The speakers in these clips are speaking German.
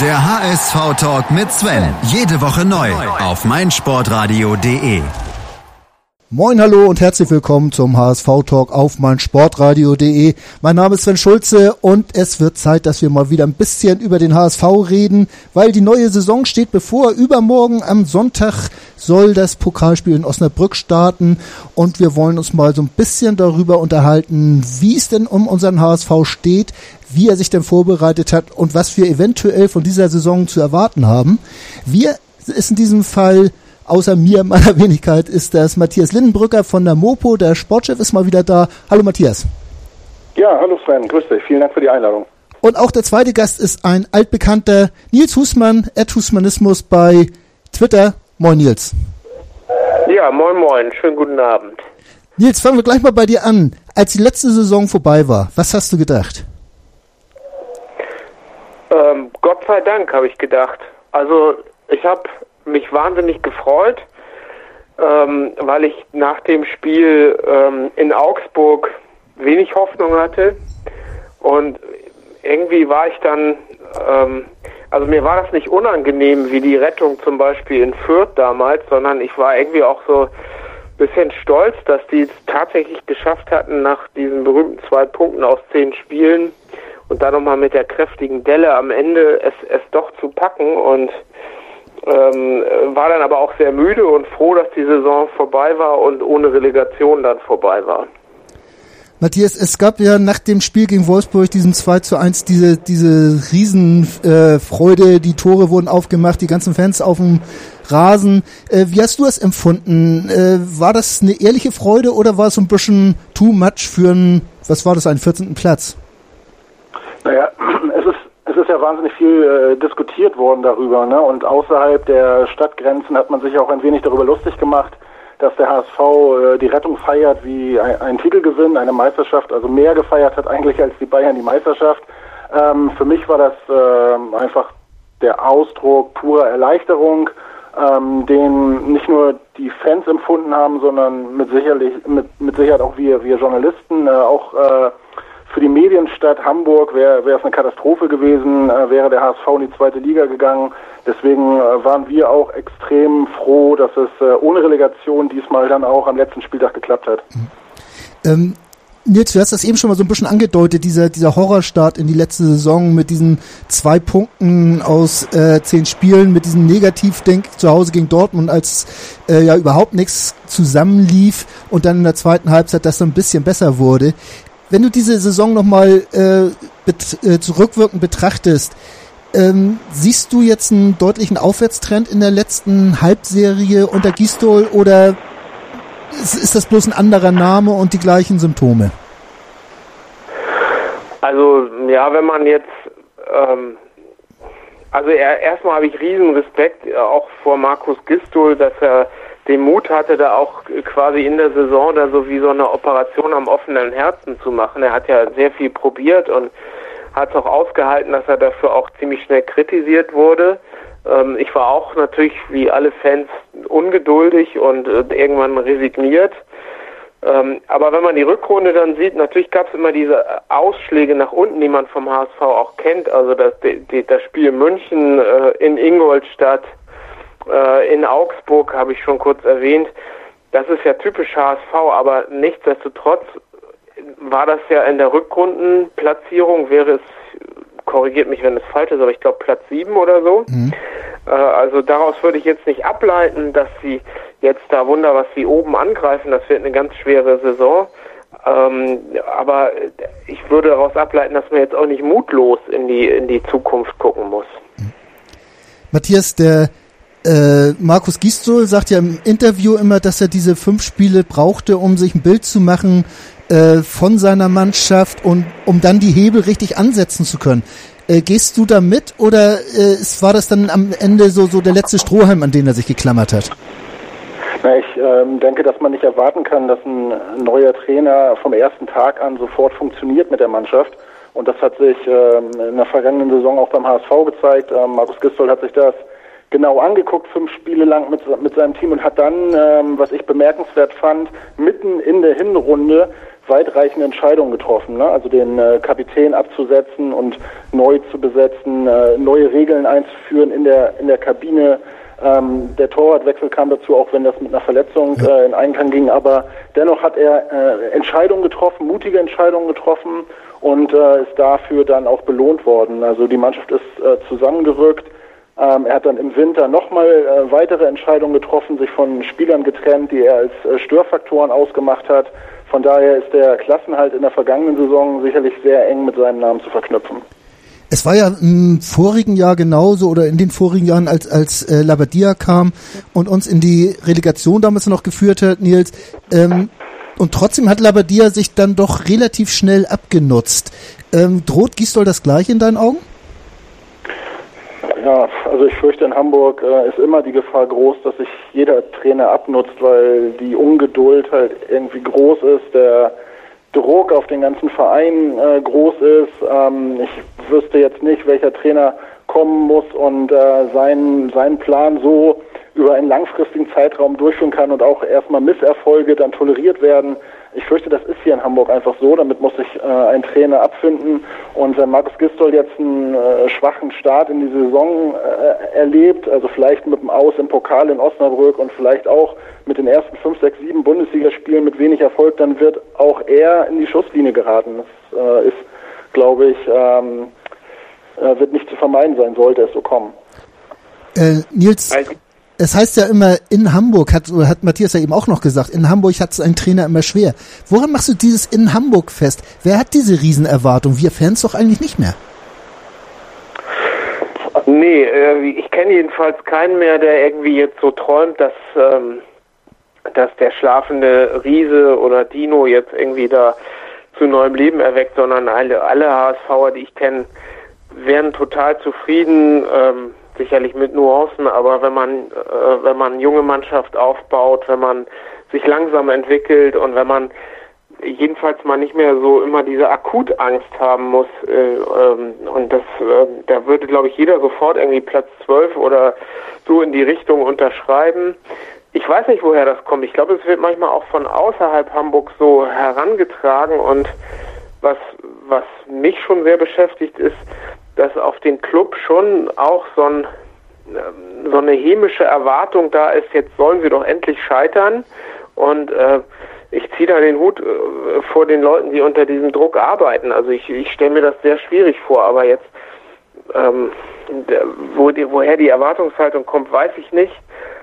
Der HSV-Talk mit Sven. Jede Woche neu auf meinsportradio.de. Moin, hallo und herzlich willkommen zum HSV-Talk auf meinsportradio.de. Mein Name ist Sven Schulze und es wird Zeit, dass wir mal wieder ein bisschen über den HSV reden, weil die neue Saison steht bevor. Übermorgen am Sonntag soll das Pokalspiel in Osnabrück starten und wir wollen uns mal so ein bisschen darüber unterhalten, wie es denn um unseren HSV steht, wie er sich denn vorbereitet hat und was wir eventuell von dieser Saison zu erwarten haben. Wir ist in diesem Fall außer mir, meiner Wenigkeit, ist das Matthias Lindenbrücker von der Mopo. Der Sportchef ist mal wieder da. Hallo Matthias. Ja, hallo Sven, grüß dich. Vielen Dank für die Einladung. Und auch der zweite Gast ist ein altbekannter Nils Husmann, Ed Husmanismus bei Twitter. Moin Nils. Ja, moin moin, schönen guten Abend. Nils, fangen wir gleich mal bei dir an. Als die letzte Saison vorbei war, was hast du gedacht? Ähm, Gott sei Dank, habe ich gedacht. Also ich habe mich wahnsinnig gefreut, ähm, weil ich nach dem Spiel ähm, in Augsburg wenig Hoffnung hatte. Und irgendwie war ich dann, ähm, also mir war das nicht unangenehm wie die Rettung zum Beispiel in Fürth damals, sondern ich war irgendwie auch so ein bisschen stolz, dass die es tatsächlich geschafft hatten, nach diesen berühmten zwei Punkten aus zehn Spielen und dann nochmal mit der kräftigen Delle am Ende es, es doch zu packen und ähm, war dann aber auch sehr müde und froh, dass die Saison vorbei war und ohne Relegation dann vorbei war. Matthias, es gab ja nach dem Spiel gegen Wolfsburg, diesem 2 zu 1, diese, diese Riesenfreude, äh, die Tore wurden aufgemacht, die ganzen Fans auf dem Rasen. Äh, wie hast du das empfunden? Äh, war das eine ehrliche Freude oder war es so ein bisschen too much für einen, was war das, einen 14. Platz? Naja, es ist es ist ja wahnsinnig viel äh, diskutiert worden darüber, ne? Und außerhalb der Stadtgrenzen hat man sich auch ein wenig darüber lustig gemacht, dass der HSV äh, die Rettung feiert wie ein, ein Titelgewinn, eine Meisterschaft, also mehr gefeiert hat eigentlich als die Bayern die Meisterschaft. Ähm, für mich war das äh, einfach der Ausdruck purer Erleichterung, ähm, den nicht nur die Fans empfunden haben, sondern mit sicherlich mit, mit Sicherheit auch wir, wir Journalisten, äh, auch äh, für die Medienstadt Hamburg wäre es eine Katastrophe gewesen, äh, wäre der HSV in die zweite Liga gegangen. Deswegen äh, waren wir auch extrem froh, dass es äh, ohne Relegation diesmal dann auch am letzten Spieltag geklappt hat. Mhm. Ähm, Nils, du hast das eben schon mal so ein bisschen angedeutet, dieser, dieser Horrorstart in die letzte Saison mit diesen zwei Punkten aus äh, zehn Spielen, mit diesem Negativdenk zu Hause gegen Dortmund, als äh, ja überhaupt nichts zusammenlief und dann in der zweiten Halbzeit das so ein bisschen besser wurde. Wenn du diese Saison nochmal äh, bet äh, zurückwirkend betrachtest, ähm, siehst du jetzt einen deutlichen Aufwärtstrend in der letzten Halbserie unter Gistol oder ist, ist das bloß ein anderer Name und die gleichen Symptome? Also ja, wenn man jetzt ähm, also erstmal habe ich riesen Respekt äh, auch vor Markus Gistol, dass er den Mut hatte, da auch quasi in der Saison da so wie so eine Operation am offenen Herzen zu machen. Er hat ja sehr viel probiert und hat es auch ausgehalten, dass er dafür auch ziemlich schnell kritisiert wurde. Ähm, ich war auch natürlich wie alle Fans ungeduldig und äh, irgendwann resigniert. Ähm, aber wenn man die Rückrunde dann sieht, natürlich gab es immer diese Ausschläge nach unten, die man vom HSV auch kennt. Also das, die, das Spiel München äh, in Ingolstadt, äh, in Augsburg habe ich schon kurz erwähnt. Das ist ja typisch HSV, aber nichtsdestotrotz war das ja in der Rückrundenplatzierung, wäre es, korrigiert mich, wenn es falsch ist, aber ich glaube Platz 7 oder so. Mhm. Äh, also daraus würde ich jetzt nicht ableiten, dass sie jetzt da Wunder, was sie oben angreifen. Das wird eine ganz schwere Saison. Ähm, aber ich würde daraus ableiten, dass man jetzt auch nicht mutlos in die, in die Zukunft gucken muss. Mhm. Matthias, der äh, Markus Gistol sagt ja im Interview immer, dass er diese fünf Spiele brauchte, um sich ein Bild zu machen äh, von seiner Mannschaft und um dann die Hebel richtig ansetzen zu können. Äh, gehst du da mit oder äh, war das dann am Ende so, so der letzte Strohhalm, an den er sich geklammert hat? Na, ich ähm, denke, dass man nicht erwarten kann, dass ein neuer Trainer vom ersten Tag an sofort funktioniert mit der Mannschaft. Und das hat sich ähm, in der vergangenen Saison auch beim HSV gezeigt. Ähm, Markus Gistol hat sich das genau angeguckt, fünf Spiele lang mit, mit seinem Team und hat dann, ähm, was ich bemerkenswert fand, mitten in der Hinrunde weitreichende Entscheidungen getroffen. Ne? Also den äh, Kapitän abzusetzen und neu zu besetzen, äh, neue Regeln einzuführen in der, in der Kabine. Ähm, der Torwartwechsel kam dazu, auch wenn das mit einer Verletzung äh, in Einklang ging. Aber dennoch hat er äh, Entscheidungen getroffen, mutige Entscheidungen getroffen und äh, ist dafür dann auch belohnt worden. Also die Mannschaft ist äh, zusammengerückt. Ähm, er hat dann im Winter nochmal äh, weitere Entscheidungen getroffen, sich von Spielern getrennt, die er als äh, Störfaktoren ausgemacht hat. Von daher ist der Klassenhalt in der vergangenen Saison sicherlich sehr eng mit seinem Namen zu verknüpfen. Es war ja im vorigen Jahr genauso oder in den vorigen Jahren, als, als äh, Labadia kam und uns in die Relegation damals noch geführt hat, Nils. Ähm, und trotzdem hat Labadia sich dann doch relativ schnell abgenutzt. Ähm, droht Gisdol das gleiche in deinen Augen? Ja, also ich fürchte, in Hamburg äh, ist immer die Gefahr groß, dass sich jeder Trainer abnutzt, weil die Ungeduld halt irgendwie groß ist, der Druck auf den ganzen Verein äh, groß ist. Ähm, ich wüsste jetzt nicht, welcher Trainer kommen muss und äh, seinen, seinen Plan so über einen langfristigen Zeitraum durchführen kann und auch erstmal Misserfolge dann toleriert werden. Ich fürchte, das ist hier in Hamburg einfach so. Damit muss sich äh, ein Trainer abfinden. Und wenn Markus Gistol jetzt einen äh, schwachen Start in die Saison äh, erlebt, also vielleicht mit dem Aus im Pokal in Osnabrück und vielleicht auch mit den ersten fünf, sechs, sieben Bundesligaspielen mit wenig Erfolg, dann wird auch er in die Schusslinie geraten. Das äh, ist, glaube ich, ähm, äh, wird nicht zu vermeiden sein, sollte es so kommen. Äh, Nils, also, es heißt ja immer, in Hamburg, hat, hat Matthias ja eben auch noch gesagt, in Hamburg hat es ein Trainer immer schwer. Woran machst du dieses in Hamburg fest? Wer hat diese Riesenerwartung? Wir Fans doch eigentlich nicht mehr. Nee, ich kenne jedenfalls keinen mehr, der irgendwie jetzt so träumt, dass, ähm, dass der schlafende Riese oder Dino jetzt irgendwie da zu neuem Leben erweckt, sondern alle, alle HSVer, die ich kenne, wären total zufrieden. Ähm, sicherlich mit Nuancen, aber wenn man, äh, wenn man junge Mannschaft aufbaut, wenn man sich langsam entwickelt und wenn man jedenfalls mal nicht mehr so immer diese Akutangst haben muss, äh, ähm, und das, äh, da würde, glaube ich, jeder sofort irgendwie Platz 12 oder so in die Richtung unterschreiben. Ich weiß nicht, woher das kommt. Ich glaube, es wird manchmal auch von außerhalb Hamburg so herangetragen und was, was mich schon sehr beschäftigt ist, dass auf den Club schon auch so, ein, ähm, so eine hämische Erwartung da ist, jetzt sollen sie doch endlich scheitern. Und äh, ich ziehe da den Hut äh, vor den Leuten, die unter diesem Druck arbeiten. Also ich, ich stelle mir das sehr schwierig vor, aber jetzt, ähm, der, wo die, woher die Erwartungshaltung kommt, weiß ich nicht.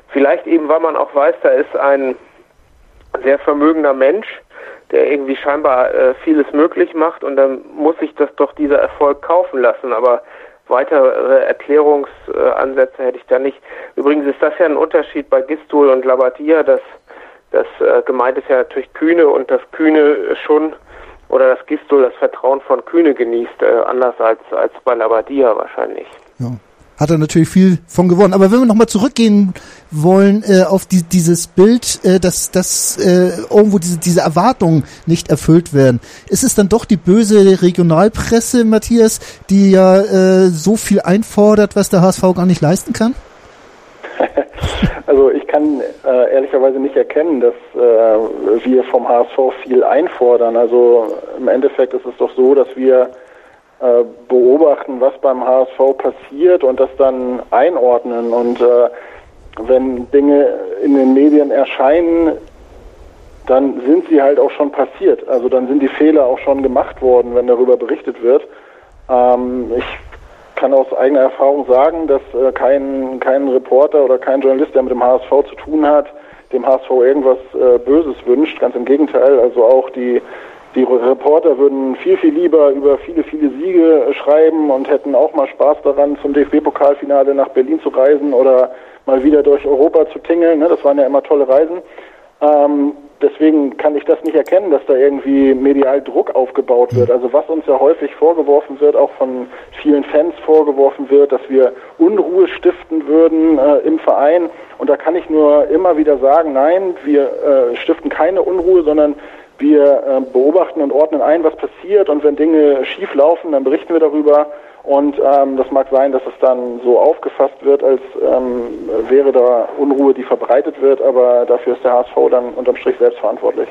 Vielleicht eben, weil man auch weiß, da ist ein sehr vermögender Mensch, der irgendwie scheinbar äh, vieles möglich macht und dann muss sich das doch dieser Erfolg kaufen lassen. Aber weitere Erklärungsansätze hätte ich da nicht. Übrigens ist das ja ein Unterschied bei Gistol und Labadia, dass das äh, gemeint ist ja natürlich Kühne und das Kühne schon oder das Gistol das Vertrauen von Kühne genießt, äh, anders als, als bei Labadia wahrscheinlich. Ja hat er natürlich viel von gewonnen. Aber wenn wir nochmal zurückgehen wollen äh, auf die, dieses Bild, äh, dass, dass äh, irgendwo diese, diese Erwartungen nicht erfüllt werden, ist es dann doch die böse Regionalpresse, Matthias, die ja äh, so viel einfordert, was der HSV gar nicht leisten kann? Also ich kann äh, ehrlicherweise nicht erkennen, dass äh, wir vom HSV viel einfordern. Also im Endeffekt ist es doch so, dass wir äh, beobachten, was beim HSV passiert und das dann einordnen. Und äh, wenn Dinge in den Medien erscheinen, dann sind sie halt auch schon passiert. Also dann sind die Fehler auch schon gemacht worden, wenn darüber berichtet wird. Ähm, ich kann aus eigener Erfahrung sagen, dass äh, kein, kein Reporter oder kein Journalist, der mit dem HSV zu tun hat, dem HSV irgendwas äh, Böses wünscht. Ganz im Gegenteil. Also auch die die Reporter würden viel, viel lieber über viele, viele Siege schreiben und hätten auch mal Spaß daran, zum DFB-Pokalfinale nach Berlin zu reisen oder mal wieder durch Europa zu tingeln. Ne? Das waren ja immer tolle Reisen. Ähm, deswegen kann ich das nicht erkennen, dass da irgendwie medial Druck aufgebaut wird. Also was uns ja häufig vorgeworfen wird, auch von vielen Fans vorgeworfen wird, dass wir Unruhe stiften würden äh, im Verein. Und da kann ich nur immer wieder sagen, nein, wir äh, stiften keine Unruhe, sondern wir äh, beobachten und ordnen ein, was passiert. Und wenn Dinge schief laufen, dann berichten wir darüber Und ähm, das mag sein, dass es dann so aufgefasst wird, als ähm, wäre da Unruhe, die verbreitet wird, aber dafür ist der HSV dann unterm Strich selbst verantwortlich.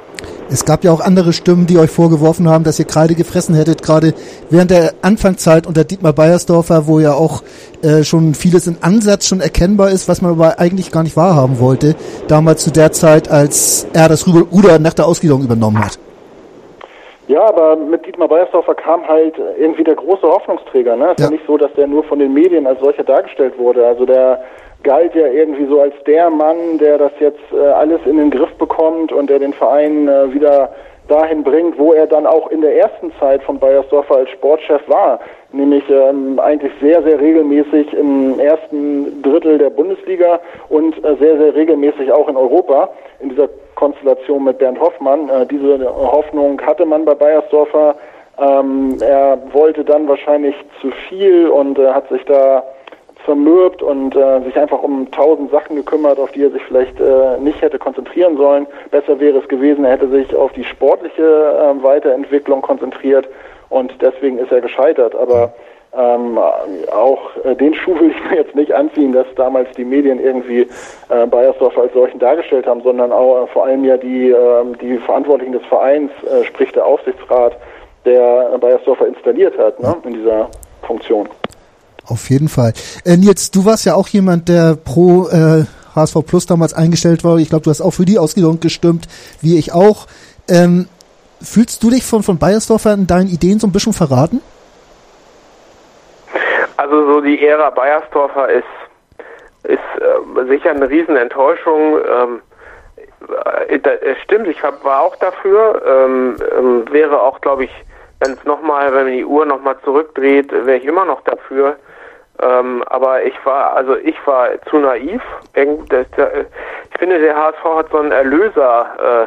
Es gab ja auch andere Stimmen, die euch vorgeworfen haben, dass ihr Kreide gefressen hättet, gerade während der Anfangszeit unter Dietmar Beiersdorfer, wo ja auch äh, schon vieles in Ansatz schon erkennbar ist, was man aber eigentlich gar nicht wahrhaben wollte, damals zu der Zeit, als er das Ruder nach der Ausgliederung übernommen hat. Ja, aber mit Dietmar Beiersdorfer kam halt irgendwie der große Hoffnungsträger. Ne? Es ja. ist ja nicht so, dass der nur von den Medien als solcher dargestellt wurde. Also der galt ja irgendwie so als der Mann, der das jetzt äh, alles in den Griff bekommt und der den Verein äh, wieder dahin bringt, wo er dann auch in der ersten Zeit von Bayersdorfer als Sportchef war, nämlich ähm, eigentlich sehr, sehr regelmäßig im ersten Drittel der Bundesliga und äh, sehr, sehr regelmäßig auch in Europa in dieser Konstellation mit Bernd Hoffmann. Äh, diese Hoffnung hatte man bei Bayersdorfer. Ähm, er wollte dann wahrscheinlich zu viel und äh, hat sich da zermürbt und äh, sich einfach um tausend Sachen gekümmert, auf die er sich vielleicht äh, nicht hätte konzentrieren sollen. Besser wäre es gewesen, er hätte sich auf die sportliche äh, Weiterentwicklung konzentriert und deswegen ist er gescheitert. Aber ähm, auch äh, den Schuh will ich mir jetzt nicht anziehen, dass damals die Medien irgendwie äh, Bayersdorf als solchen dargestellt haben, sondern auch äh, vor allem ja die, äh, die Verantwortlichen des Vereins, äh, sprich der Aufsichtsrat, der Bayersdorfer installiert hat ne, in dieser Funktion. Auf jeden Fall. Äh, Nils, du warst ja auch jemand, der pro äh, HSV Plus damals eingestellt war. Ich glaube, du hast auch für die Ausgliederung gestimmt, wie ich auch. Ähm, fühlst du dich von, von Bayersdorfer in deinen Ideen so ein bisschen verraten? Also so die Ära Bayersdorfer ist, ist äh, sicher eine Riesenenttäuschung. Ähm, äh, äh stimmt, ich war auch dafür. Ähm, ähm, wäre auch, glaube ich, wenn es nochmal, wenn man die Uhr nochmal zurückdreht, wäre ich immer noch dafür. Ähm, aber ich war, also ich war zu naiv. Ich finde, der HSV hat so einen Erlöser, äh,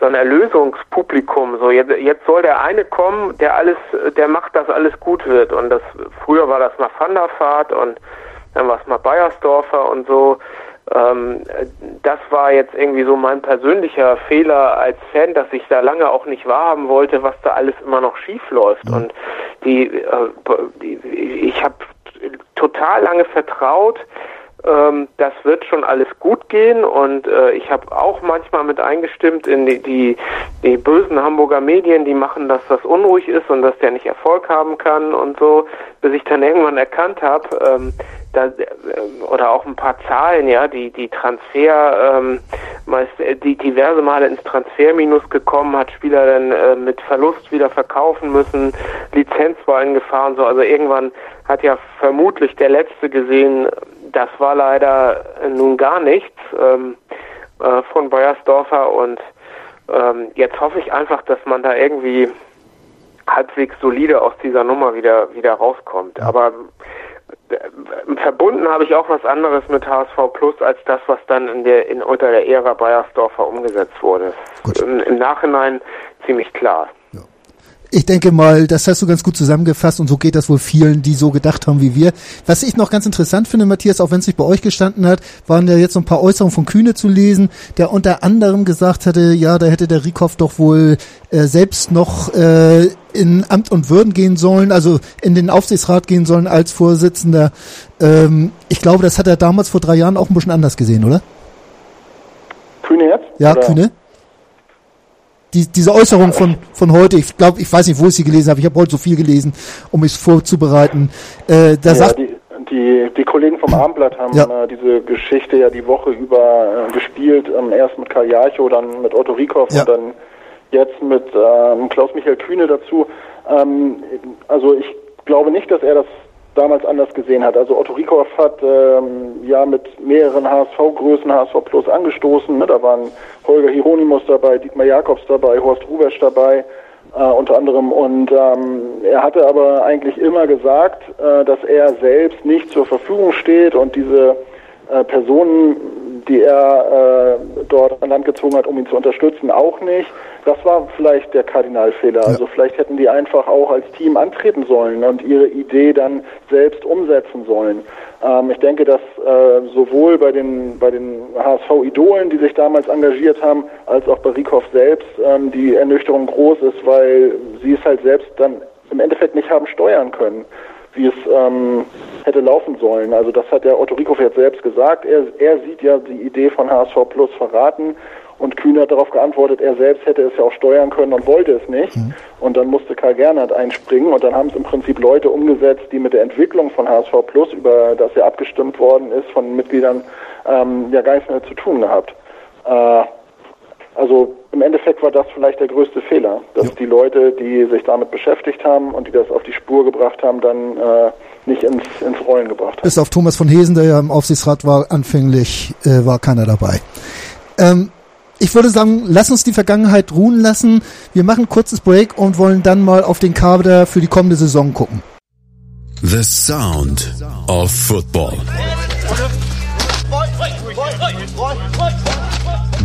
so ein Erlösungspublikum. So jetzt, jetzt soll der eine kommen, der alles, der macht, dass alles gut wird. Und das früher war das mal Van der Vaart und dann war es mal Bayersdorfer und so. Ähm, das war jetzt irgendwie so mein persönlicher Fehler als Fan, dass ich da lange auch nicht wahrhaben wollte, was da alles immer noch schief läuft. Mhm. Und die, äh, die ich habe total lange vertraut, ähm, das wird schon alles gut gehen und äh, ich habe auch manchmal mit eingestimmt in die, die, die bösen Hamburger Medien, die machen, dass das unruhig ist und dass der nicht Erfolg haben kann und so, bis ich dann irgendwann erkannt habe, ähm, da, äh, oder auch ein paar Zahlen, ja, die die Transfer ähm, meist äh, die diverse Male ins Transferminus gekommen, hat Spieler dann äh, mit Verlust wieder verkaufen müssen, Lizenz war in Gefahr und so. Also irgendwann hat ja vermutlich der letzte gesehen, das war leider nun gar nichts ähm, äh, von Bayersdorfer und ähm, jetzt hoffe ich einfach, dass man da irgendwie halbwegs solide aus dieser Nummer wieder wieder rauskommt. Aber äh, verbunden habe ich auch was anderes mit HSV Plus als das, was dann in der in unter der Ära Bayersdorfer umgesetzt wurde. Im, Im Nachhinein ziemlich klar. Ich denke mal, das hast du ganz gut zusammengefasst und so geht das wohl vielen, die so gedacht haben wie wir. Was ich noch ganz interessant finde, Matthias, auch wenn es nicht bei euch gestanden hat, waren ja jetzt so ein paar Äußerungen von Kühne zu lesen, der unter anderem gesagt hatte, ja, da hätte der Rieckhoff doch wohl äh, selbst noch äh, in Amt und Würden gehen sollen, also in den Aufsichtsrat gehen sollen als Vorsitzender. Ähm, ich glaube, das hat er damals vor drei Jahren auch ein bisschen anders gesehen, oder? Kühne jetzt? Ja, oder? Kühne die, diese Äußerung von, von heute, ich glaube, ich weiß nicht, wo ich sie gelesen habe, ich habe heute so viel gelesen, um mich vorzubereiten. Äh, da ja, sagt, die, die, die Kollegen vom Abendblatt haben ja. äh, diese Geschichte ja die Woche über äh, gespielt, ähm, erst mit Karl Jarchow, dann mit Otto Riekow ja. und dann jetzt mit ähm, Klaus-Michael Kühne dazu. Ähm, also ich glaube nicht, dass er das damals anders gesehen hat. Also Otto Riekow hat ähm, ja mit mehreren HSV-Größen HSV Plus angestoßen. Ne? Da waren Holger Hieronymus dabei, Dietmar Jakobs dabei, Horst Rubesch dabei, äh, unter anderem. Und ähm, er hatte aber eigentlich immer gesagt, äh, dass er selbst nicht zur Verfügung steht und diese äh, Personen, die er äh, dort an Land gezogen hat, um ihn zu unterstützen, auch nicht. Das war vielleicht der Kardinalfehler. Ja. Also vielleicht hätten die einfach auch als Team antreten sollen und ihre Idee dann selbst umsetzen sollen. Ähm, ich denke, dass äh, sowohl bei den bei den HSV-Idolen, die sich damals engagiert haben, als auch bei Riekow selbst ähm, die Ernüchterung groß ist, weil sie es halt selbst dann im Endeffekt nicht haben steuern können. Wie es ähm, hätte laufen sollen. Also das hat der Otto Rikow jetzt selbst gesagt. Er, er sieht ja die Idee von HSV Plus verraten und Kühn hat darauf geantwortet, er selbst hätte es ja auch steuern können und wollte es nicht. Mhm. Und dann musste Karl Gernert einspringen und dann haben es im Prinzip Leute umgesetzt, die mit der Entwicklung von HSV Plus, über das ja abgestimmt worden ist, von Mitgliedern ähm, ja gar nichts mehr zu tun gehabt. Äh, also im Endeffekt war das vielleicht der größte Fehler, dass ja. die Leute, die sich damit beschäftigt haben und die das auf die Spur gebracht haben, dann äh, nicht ins, ins Rollen gebracht haben. Bis auf Thomas von Hesen, der ja im Aufsichtsrat war, anfänglich äh, war keiner dabei. Ähm, ich würde sagen, lass uns die Vergangenheit ruhen lassen. Wir machen ein kurzes Break und wollen dann mal auf den Kader für die kommende Saison gucken. The Sound of Football.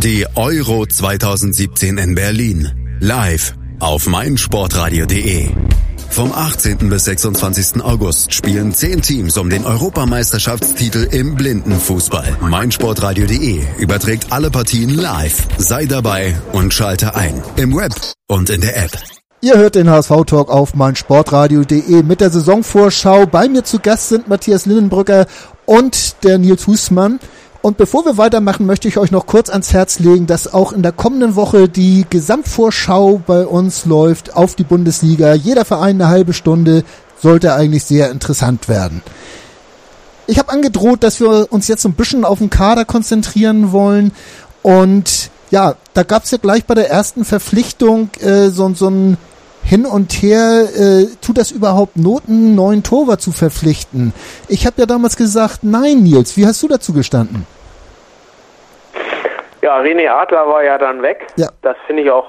Die Euro 2017 in Berlin. Live auf meinsportradio.de. Vom 18. bis 26. August spielen 10 Teams um den Europameisterschaftstitel im Blindenfußball. meinsportradio.de überträgt alle Partien live. Sei dabei und schalte ein. Im Web und in der App. Ihr hört den HSV-Talk auf meinsportradio.de mit der Saisonvorschau. Bei mir zu Gast sind Matthias Linnenbrücker und der Nils Husmann. Und bevor wir weitermachen, möchte ich euch noch kurz ans Herz legen, dass auch in der kommenden Woche die Gesamtvorschau bei uns läuft auf die Bundesliga. Jeder Verein eine halbe Stunde sollte eigentlich sehr interessant werden. Ich habe angedroht, dass wir uns jetzt so ein bisschen auf den Kader konzentrieren wollen. Und ja, da gab es ja gleich bei der ersten Verpflichtung äh, so, so ein hin und her, äh, tut das überhaupt Not, einen neuen Torwart zu verpflichten? Ich habe ja damals gesagt, nein, Nils. Wie hast du dazu gestanden? Ja, René Adler war ja dann weg. Ja. Das finde ich auch,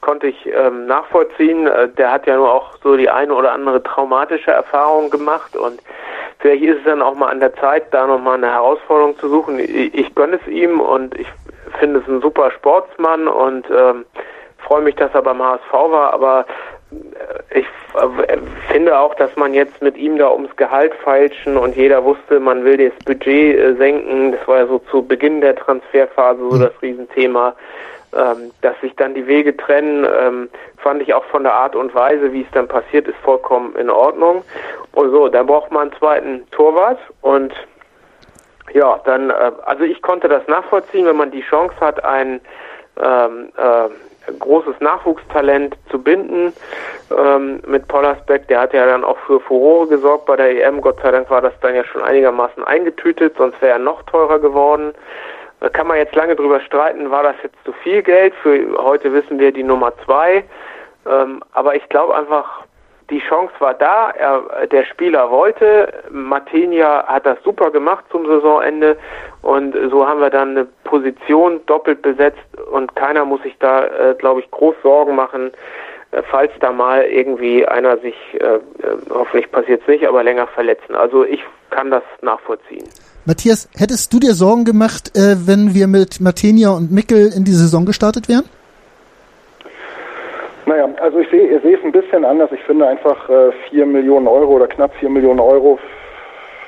konnte ich ähm, nachvollziehen. Äh, der hat ja nur auch so die eine oder andere traumatische Erfahrung gemacht und vielleicht ist es dann auch mal an der Zeit, da nochmal eine Herausforderung zu suchen. Ich, ich gönne es ihm und ich finde es ein super Sportsmann und ähm, freue mich, dass er beim HSV war, aber äh, ich äh, finde auch, dass man jetzt mit ihm da ums Gehalt feilschen und jeder wusste, man will das Budget äh, senken. Das war ja so zu Beginn der Transferphase so mhm. das Riesenthema. Ähm, dass sich dann die Wege trennen, ähm, fand ich auch von der Art und Weise, wie es dann passiert ist, vollkommen in Ordnung. Und so, dann braucht man einen zweiten Torwart und ja, dann, also ich konnte das nachvollziehen, wenn man die Chance hat, einen ähm, äh, großes Nachwuchstalent zu binden ähm, mit Pollersbeck. Der hat ja dann auch für Furore gesorgt bei der EM. Gott sei Dank war das dann ja schon einigermaßen eingetütet, sonst wäre er noch teurer geworden. Da kann man jetzt lange drüber streiten, war das jetzt zu viel Geld? Für heute wissen wir die Nummer zwei. Ähm, aber ich glaube einfach, die Chance war da, er, der Spieler wollte, Matenia hat das super gemacht zum Saisonende und so haben wir dann eine Position doppelt besetzt und keiner muss sich da, äh, glaube ich, groß Sorgen machen, äh, falls da mal irgendwie einer sich, äh, äh hoffentlich passiert es nicht, aber länger verletzen. Also ich kann das nachvollziehen. Matthias, hättest du dir Sorgen gemacht, äh, wenn wir mit Matenia und Mickel in die Saison gestartet wären? Naja, also ich sehe seh es ein bisschen anders. Ich finde einfach äh, 4 Millionen Euro oder knapp 4 Millionen Euro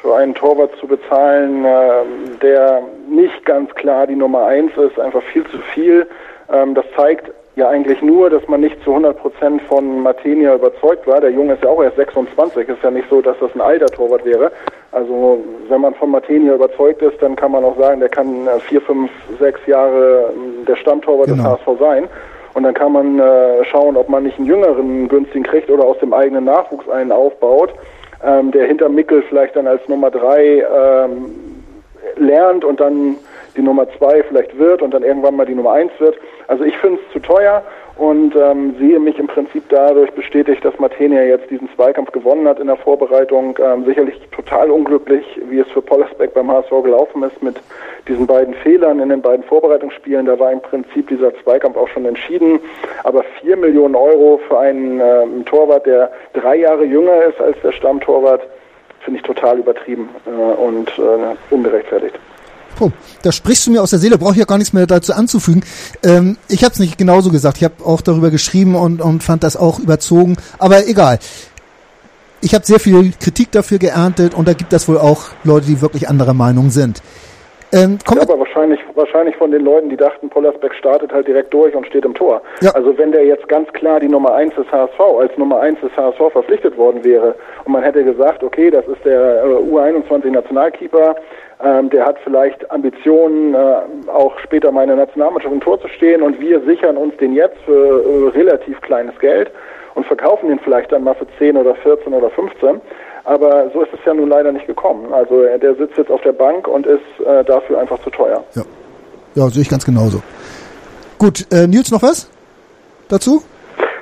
für einen Torwart zu bezahlen, äh, der nicht ganz klar die Nummer 1 ist, einfach viel zu viel. Ähm, das zeigt ja eigentlich nur, dass man nicht zu 100 Prozent von Matenia überzeugt war. Der Junge ist ja auch erst 26, ist ja nicht so, dass das ein alter Torwart wäre. Also wenn man von Matenia überzeugt ist, dann kann man auch sagen, der kann äh, vier, fünf, sechs Jahre ähm, der Stammtorwart genau. des HSV sein. Und dann kann man äh, schauen, ob man nicht einen jüngeren günstigen kriegt oder aus dem eigenen Nachwuchs einen aufbaut, ähm, der hinter Mickel vielleicht dann als Nummer drei ähm, lernt und dann die Nummer zwei vielleicht wird und dann irgendwann mal die Nummer eins wird. Also ich finde es zu teuer und ähm, sehe mich im Prinzip dadurch bestätigt, dass Martenia jetzt diesen Zweikampf gewonnen hat in der Vorbereitung. Ähm, sicherlich total unglücklich, wie es für Pollersbeck beim HSV gelaufen ist mit diesen beiden Fehlern in den beiden Vorbereitungsspielen. Da war im Prinzip dieser Zweikampf auch schon entschieden. Aber vier Millionen Euro für einen ähm, Torwart, der drei Jahre jünger ist als der Stammtorwart, finde ich total übertrieben äh, und äh, ungerechtfertigt. Oh, da sprichst du mir aus der Seele, brauche ich ja gar nichts mehr dazu anzufügen. Ähm, ich habe es nicht genauso gesagt, ich habe auch darüber geschrieben und, und fand das auch überzogen, aber egal. Ich habe sehr viel Kritik dafür geerntet und da gibt es wohl auch Leute, die wirklich anderer Meinung sind. Ähm, ja, aber wahrscheinlich, wahrscheinlich von den Leuten, die dachten, Pollersbeck startet halt direkt durch und steht im Tor. Ja. Also wenn der jetzt ganz klar die Nummer 1 des HSV als Nummer 1 des HSV verpflichtet worden wäre und man hätte gesagt, okay, das ist der äh, U21 Nationalkeeper, ähm, der hat vielleicht Ambitionen, äh, auch später mal in der Nationalmannschaft im Tor zu stehen und wir sichern uns den jetzt für äh, relativ kleines Geld und verkaufen den vielleicht dann mal für 10 oder 14 oder 15. Aber so ist es ja nun leider nicht gekommen. Also äh, der sitzt jetzt auf der Bank und ist äh, dafür einfach zu teuer. Ja, ja sehe ich ganz genauso. Gut, äh, Nils, noch was dazu?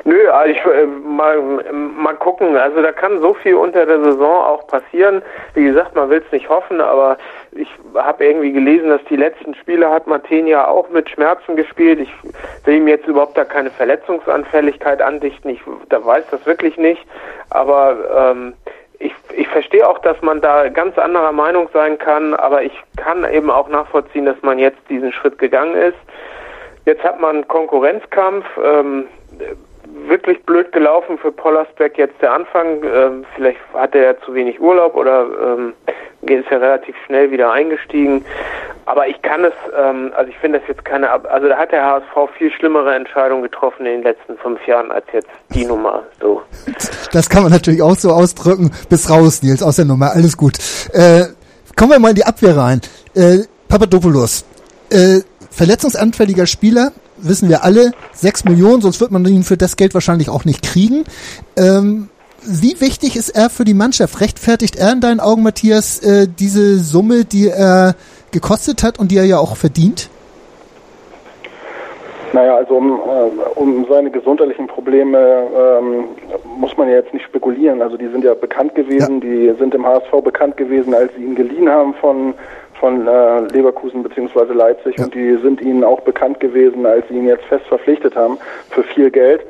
Nö, also ich, äh, mal, mal gucken. Also da kann so viel unter der Saison auch passieren. Wie gesagt, man will es nicht hoffen, aber ich habe irgendwie gelesen, dass die letzten Spiele hat Martenia auch mit Schmerzen gespielt. Ich will ihm jetzt überhaupt da keine Verletzungsanfälligkeit andichten. Ich da weiß das wirklich nicht. Aber ähm, ich, ich verstehe auch, dass man da ganz anderer Meinung sein kann, aber ich kann eben auch nachvollziehen, dass man jetzt diesen Schritt gegangen ist. Jetzt hat man Konkurrenzkampf. Ähm, wirklich blöd gelaufen für Pollersbeck jetzt der Anfang. Ähm, vielleicht hatte er zu wenig Urlaub oder ähm, ist ja relativ schnell wieder eingestiegen. Aber ich kann es, ähm, also ich finde das jetzt keine, also da hat der HSV viel schlimmere Entscheidungen getroffen in den letzten fünf Jahren als jetzt die Nummer. So. Das kann man natürlich auch so ausdrücken. Bis raus, Nils, aus der Nummer. Alles gut. Äh, kommen wir mal in die Abwehr rein. Äh, Papadopoulos. Äh, verletzungsanfälliger Spieler, wissen wir alle, sechs Millionen, sonst wird man ihn für das Geld wahrscheinlich auch nicht kriegen. Ähm, wie wichtig ist er für die Mannschaft? Rechtfertigt er in deinen Augen, Matthias, äh, diese Summe, die er gekostet hat und die er ja auch verdient? Naja, also um, äh, um seine gesundheitlichen Probleme ähm, muss man ja jetzt nicht spekulieren. Also die sind ja bekannt gewesen, ja. die sind im HSV bekannt gewesen, als sie ihn geliehen haben von von äh, Leverkusen bzw. Leipzig ja. und die sind ihnen auch bekannt gewesen, als sie ihn jetzt fest verpflichtet haben für viel Geld.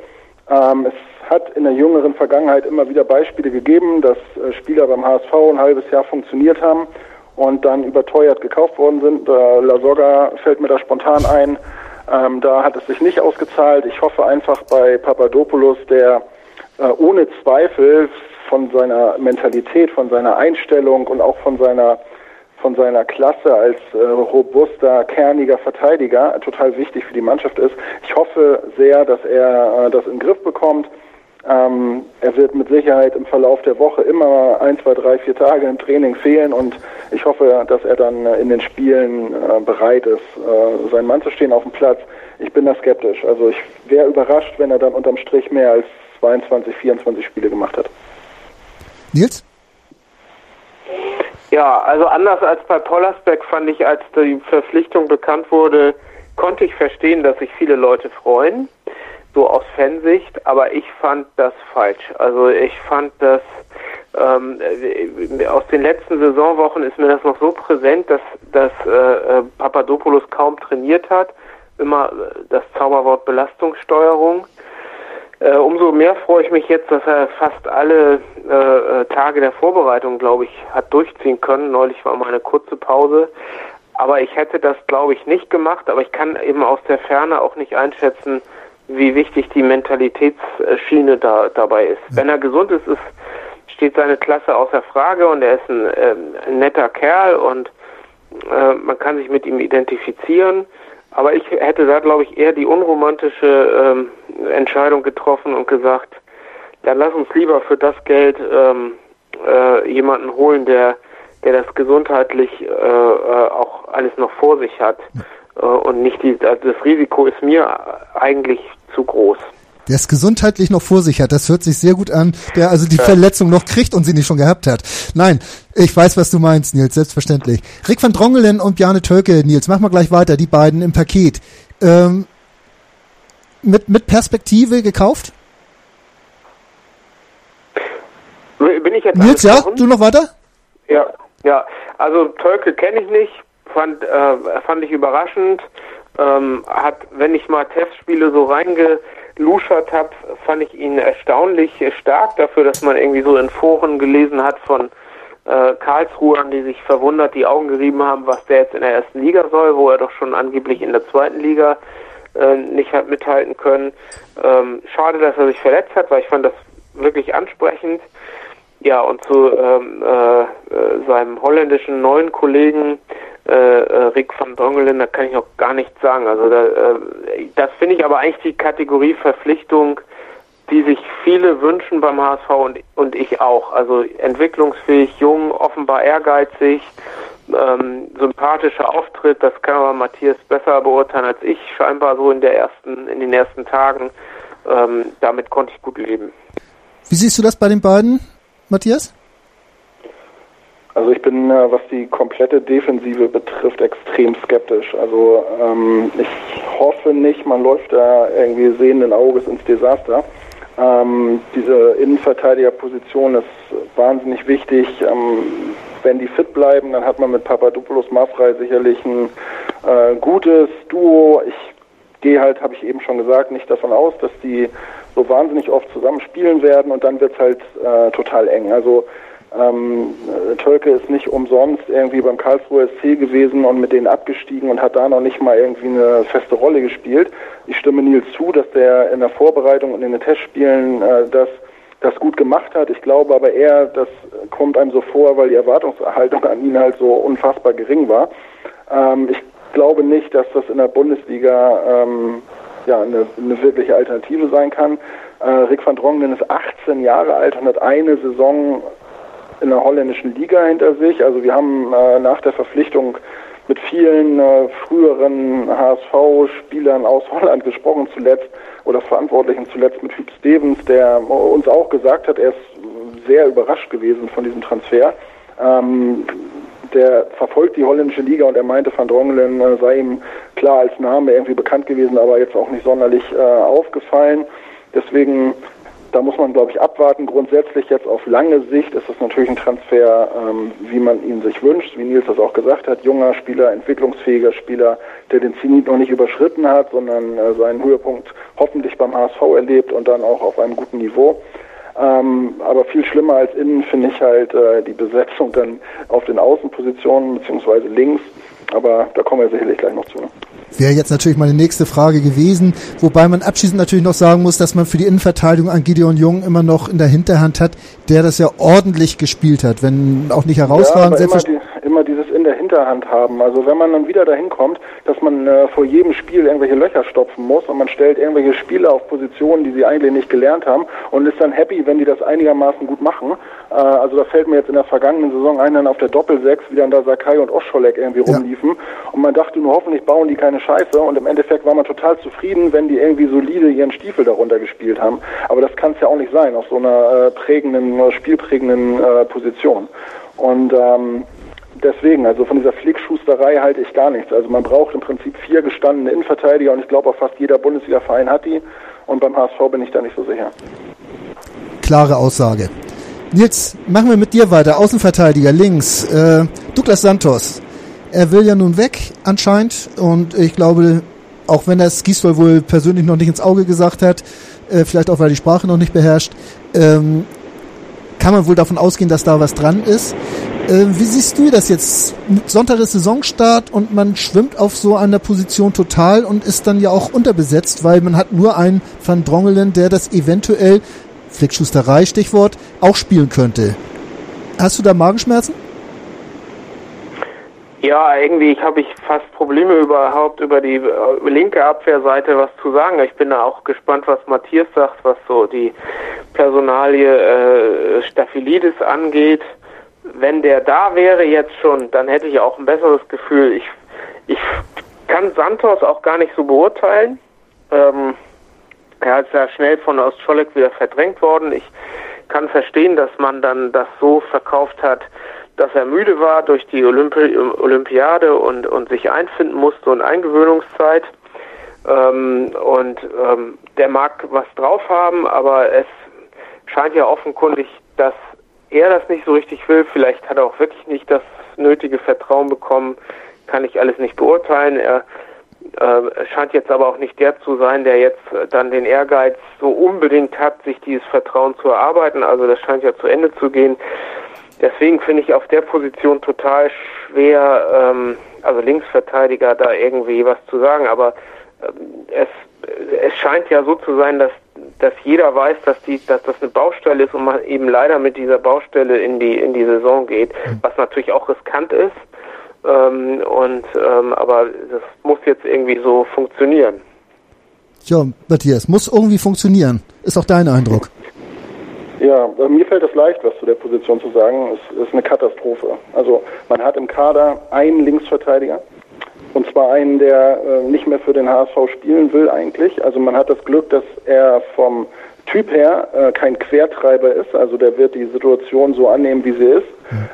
Ähm, es hat in der jüngeren Vergangenheit immer wieder Beispiele gegeben, dass äh, Spieler beim HSV ein halbes Jahr funktioniert haben und dann überteuert gekauft worden sind. Äh, La Soga fällt mir da spontan ein. Ähm, da hat es sich nicht ausgezahlt. Ich hoffe einfach bei Papadopoulos, der äh, ohne Zweifel von seiner Mentalität, von seiner Einstellung und auch von seiner von seiner Klasse als äh, robuster, kerniger Verteidiger total wichtig für die Mannschaft ist. Ich hoffe sehr, dass er äh, das in den Griff bekommt. Ähm, er wird mit Sicherheit im Verlauf der Woche immer ein, zwei, drei, vier Tage im Training fehlen und ich hoffe, dass er dann äh, in den Spielen äh, bereit ist, äh, sein Mann zu stehen auf dem Platz. Ich bin da skeptisch. Also ich wäre überrascht, wenn er dann unterm Strich mehr als 22, 24 Spiele gemacht hat. Nils? Ja, also anders als bei Pollersbeck fand ich, als die Verpflichtung bekannt wurde, konnte ich verstehen, dass sich viele Leute freuen, so aus Fansicht, aber ich fand das falsch. Also ich fand das ähm, aus den letzten Saisonwochen ist mir das noch so präsent, dass, dass äh, Papadopoulos kaum trainiert hat. Immer das Zauberwort Belastungssteuerung. Äh, umso mehr freue ich mich jetzt, dass er fast alle äh, äh, Tage der Vorbereitung, glaube ich, hat durchziehen können. Neulich war mal eine kurze Pause. Aber ich hätte das, glaube ich, nicht gemacht. Aber ich kann eben aus der Ferne auch nicht einschätzen, wie wichtig die Mentalitätsschiene da, dabei ist. Wenn er gesund ist, ist, steht seine Klasse außer Frage und er ist ein, äh, ein netter Kerl und äh, man kann sich mit ihm identifizieren. Aber ich hätte da, glaube ich, eher die unromantische ähm, Entscheidung getroffen und gesagt, dann lass uns lieber für das Geld ähm, äh, jemanden holen, der, der das gesundheitlich äh, äh auch alles noch vor sich hat. Äh, und nicht die, also das Risiko ist mir eigentlich zu groß der es gesundheitlich noch vor sich hat. Das hört sich sehr gut an, der also die ja. Verletzung noch kriegt und sie nicht schon gehabt hat. Nein, ich weiß, was du meinst, Nils, selbstverständlich. Rick van Drongelen und Bjarne Tölke, Nils, mach mal gleich weiter, die beiden im Paket. Ähm, mit, mit Perspektive gekauft? Bin ich jetzt Nils, ja? Du noch weiter? Ja, ja. Also Tölke kenne ich nicht, fand, äh, fand ich überraschend. Ähm, hat, wenn ich mal Testspiele so reinge luschert habe, fand ich ihn erstaunlich stark dafür, dass man irgendwie so in Foren gelesen hat von äh, Karlsruhern, die sich verwundert die Augen gerieben haben, was der jetzt in der ersten Liga soll, wo er doch schon angeblich in der zweiten Liga äh, nicht hat mithalten können. Ähm, schade, dass er sich verletzt hat, weil ich fand das wirklich ansprechend. Ja, und zu ähm, äh, äh seinem holländischen neuen Kollegen äh, äh, Rick van Drongelen, da kann ich noch gar nichts sagen. Also da, äh, das finde ich aber eigentlich die Kategorie Verpflichtung, die sich viele wünschen beim HSV und, und ich auch. Also entwicklungsfähig, jung, offenbar ehrgeizig, ähm, sympathischer Auftritt, das kann aber Matthias besser beurteilen als ich, scheinbar so in der ersten, in den ersten Tagen. Ähm, damit konnte ich gut leben. Wie siehst du das bei den beiden, Matthias? Also ich bin, äh, was die komplette Defensive betrifft, extrem skeptisch. Also ähm, ich hoffe nicht, man läuft da irgendwie sehenden Auges ins Desaster. Ähm, diese Innenverteidigerposition ist wahnsinnig wichtig. Ähm, wenn die fit bleiben, dann hat man mit Papadopoulos Mafrei sicherlich ein äh, gutes Duo. Ich gehe halt, habe ich eben schon gesagt, nicht davon aus, dass die so wahnsinnig oft zusammen spielen werden und dann wird es halt äh, total eng. Also ähm, Tölke ist nicht umsonst irgendwie beim Karlsruher SC gewesen und mit denen abgestiegen und hat da noch nicht mal irgendwie eine feste Rolle gespielt. Ich stimme Nils zu, dass der in der Vorbereitung und in den Testspielen äh, das, das gut gemacht hat. Ich glaube aber eher, das kommt einem so vor, weil die Erwartungshaltung an ihn halt so unfassbar gering war. Ähm, ich glaube nicht, dass das in der Bundesliga ähm, ja, eine, eine wirkliche Alternative sein kann. Äh, Rick van Drongelen ist 18 Jahre alt und hat eine Saison in der holländischen Liga hinter sich. Also wir haben äh, nach der Verpflichtung mit vielen äh, früheren HSV-Spielern aus Holland gesprochen zuletzt oder Verantwortlichen zuletzt mit Hugh Stevens, der uns auch gesagt hat, er ist sehr überrascht gewesen von diesem Transfer. Ähm, der verfolgt die holländische Liga und er meinte, Van Drongelen äh, sei ihm klar als Name irgendwie bekannt gewesen, aber jetzt auch nicht sonderlich äh, aufgefallen. Deswegen da muss man, glaube ich, abwarten. Grundsätzlich jetzt auf lange Sicht ist das natürlich ein Transfer, ähm, wie man ihn sich wünscht, wie Nils das auch gesagt hat. Junger Spieler, entwicklungsfähiger Spieler, der den Zenit noch nicht überschritten hat, sondern äh, seinen Höhepunkt hoffentlich beim HSV erlebt und dann auch auf einem guten Niveau. Ähm, aber viel schlimmer als innen finde ich halt äh, die Besetzung dann auf den Außenpositionen beziehungsweise links. Aber da kommen wir sicherlich gleich noch zu. Wäre jetzt natürlich meine nächste Frage gewesen, wobei man abschließend natürlich noch sagen muss, dass man für die Innenverteidigung an Gideon Jung immer noch in der Hinterhand hat, der das ja ordentlich gespielt hat, wenn auch nicht herausragend. Ja, immer, die, immer dieses in der Hinterhand haben. Also wenn man dann wieder dahin kommt, dass man äh, vor jedem Spiel irgendwelche Löcher stopfen muss und man stellt irgendwelche Spieler auf Positionen, die sie eigentlich nicht gelernt haben und ist dann happy, wenn die das einigermaßen gut machen. Äh, also da fällt mir jetzt in der vergangenen Saison ein, dann auf der Doppel-6, wie dann da Sakai und Oscholek irgendwie ja. rumliefen und man dachte nur, hoffentlich bauen die keine Scheiße und im Endeffekt war man total zufrieden, wenn die irgendwie solide ihren Stiefel darunter gespielt haben. Aber das kann es ja auch nicht sein auf so einer äh, prägenden, spielprägenden äh, Position. Und ähm, deswegen, also von dieser Flickschusterei halte ich gar nichts. Also man braucht im Prinzip vier gestandene Innenverteidiger und ich glaube auch fast jeder Bundesliga-Verein hat die. Und beim HSV bin ich da nicht so sicher. Klare Aussage. Nils, machen wir mit dir weiter. Außenverteidiger links. Äh, Douglas Santos. Er will ja nun weg anscheinend und ich glaube, auch wenn es Gisdol wohl persönlich noch nicht ins Auge gesagt hat, äh, vielleicht auch weil er die Sprache noch nicht beherrscht, ähm, kann man wohl davon ausgehen, dass da was dran ist. Äh, wie siehst du das jetzt? Sonntag ist Saisonstart und man schwimmt auf so einer Position total und ist dann ja auch unterbesetzt, weil man hat nur einen Van Drongelen, der das eventuell, Flickschusterei Stichwort, auch spielen könnte. Hast du da Magenschmerzen? Ja, irgendwie habe ich fast Probleme überhaupt über die äh, linke Abwehrseite was zu sagen. Ich bin da auch gespannt, was Matthias sagt, was so die Personalie äh, Staphylidis angeht. Wenn der da wäre jetzt schon, dann hätte ich auch ein besseres Gefühl. Ich, ich kann Santos auch gar nicht so beurteilen. Ähm, er ist ja schnell von Ostscholek wieder verdrängt worden. Ich kann verstehen, dass man dann das so verkauft hat, dass er müde war durch die Olympi Olympiade und, und sich einfinden musste und Eingewöhnungszeit. Ähm, und ähm, der mag was drauf haben, aber es scheint ja offenkundig, dass er das nicht so richtig will. Vielleicht hat er auch wirklich nicht das nötige Vertrauen bekommen, kann ich alles nicht beurteilen. Er äh, scheint jetzt aber auch nicht der zu sein, der jetzt dann den Ehrgeiz so unbedingt hat, sich dieses Vertrauen zu erarbeiten. Also das scheint ja zu Ende zu gehen. Deswegen finde ich auf der Position total schwer, ähm, also Linksverteidiger da irgendwie was zu sagen, aber ähm, es, es scheint ja so zu sein, dass, dass jeder weiß, dass, die, dass das eine Baustelle ist und man eben leider mit dieser Baustelle in die, in die Saison geht, mhm. was natürlich auch riskant ist. Ähm, und ähm, aber das muss jetzt irgendwie so funktionieren. Ja, Matthias, muss irgendwie funktionieren. Ist auch dein Eindruck. Ja, äh, mir fällt es leicht, was zu der Position zu sagen. Es ist eine Katastrophe. Also man hat im Kader einen Linksverteidiger, und zwar einen, der äh, nicht mehr für den HSV spielen will eigentlich. Also man hat das Glück, dass er vom Typ her äh, kein Quertreiber ist. Also der wird die Situation so annehmen, wie sie ist.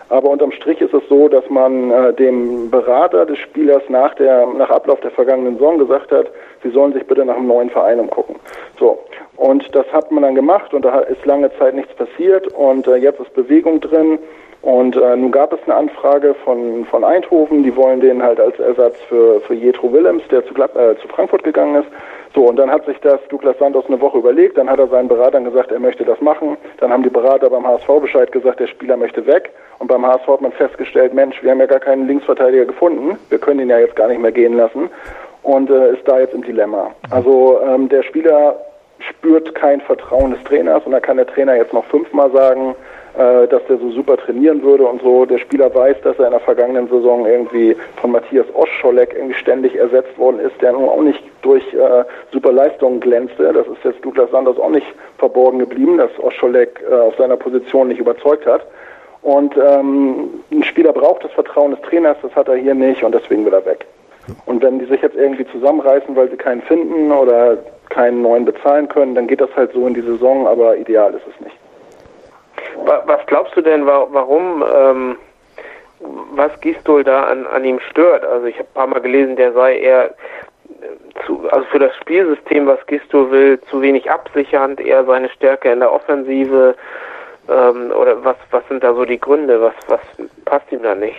Aber unterm Strich ist es so, dass man äh, dem Berater des Spielers nach, der, nach Ablauf der vergangenen Saison gesagt hat, sie sollen sich bitte nach einem neuen Verein umgucken. So. Und das hat man dann gemacht und da ist lange Zeit nichts passiert und äh, jetzt ist Bewegung drin. Und äh, nun gab es eine Anfrage von, von Eindhoven, die wollen den halt als Ersatz für, für Jetro Willems, der zu, äh, zu Frankfurt gegangen ist. So, und dann hat sich das Douglas Santos eine Woche überlegt, dann hat er seinen Beratern gesagt, er möchte das machen. Dann haben die Berater beim HSV Bescheid gesagt, der Spieler möchte weg. Und beim HSV hat man festgestellt, Mensch, wir haben ja gar keinen Linksverteidiger gefunden, wir können ihn ja jetzt gar nicht mehr gehen lassen und äh, ist da jetzt im Dilemma. Also ähm, der Spieler spürt kein Vertrauen des Trainers und da kann der Trainer jetzt noch fünfmal sagen, äh, dass der so super trainieren würde und so. Der Spieler weiß, dass er in der vergangenen Saison irgendwie von Matthias Oscholek irgendwie ständig ersetzt worden ist, der nun auch nicht durch äh, super Leistungen glänzte. Das ist jetzt Douglas Sanders auch nicht verborgen geblieben, dass Oscholek äh, auf seiner Position nicht überzeugt hat. Und ähm, ein Spieler braucht das Vertrauen des Trainers, das hat er hier nicht und deswegen will er weg. Und wenn die sich jetzt irgendwie zusammenreißen, weil sie keinen finden oder keinen neuen bezahlen können, dann geht das halt so in die Saison, aber ideal ist es nicht. Was glaubst du denn, warum, ähm, was Gistol da an, an ihm stört? Also ich habe ein paar Mal gelesen, der sei eher zu, also für das Spielsystem, was Gistol will, zu wenig absichernd, eher seine Stärke in der Offensive. Ähm, oder was, was sind da so die Gründe? Was, was passt ihm da nicht?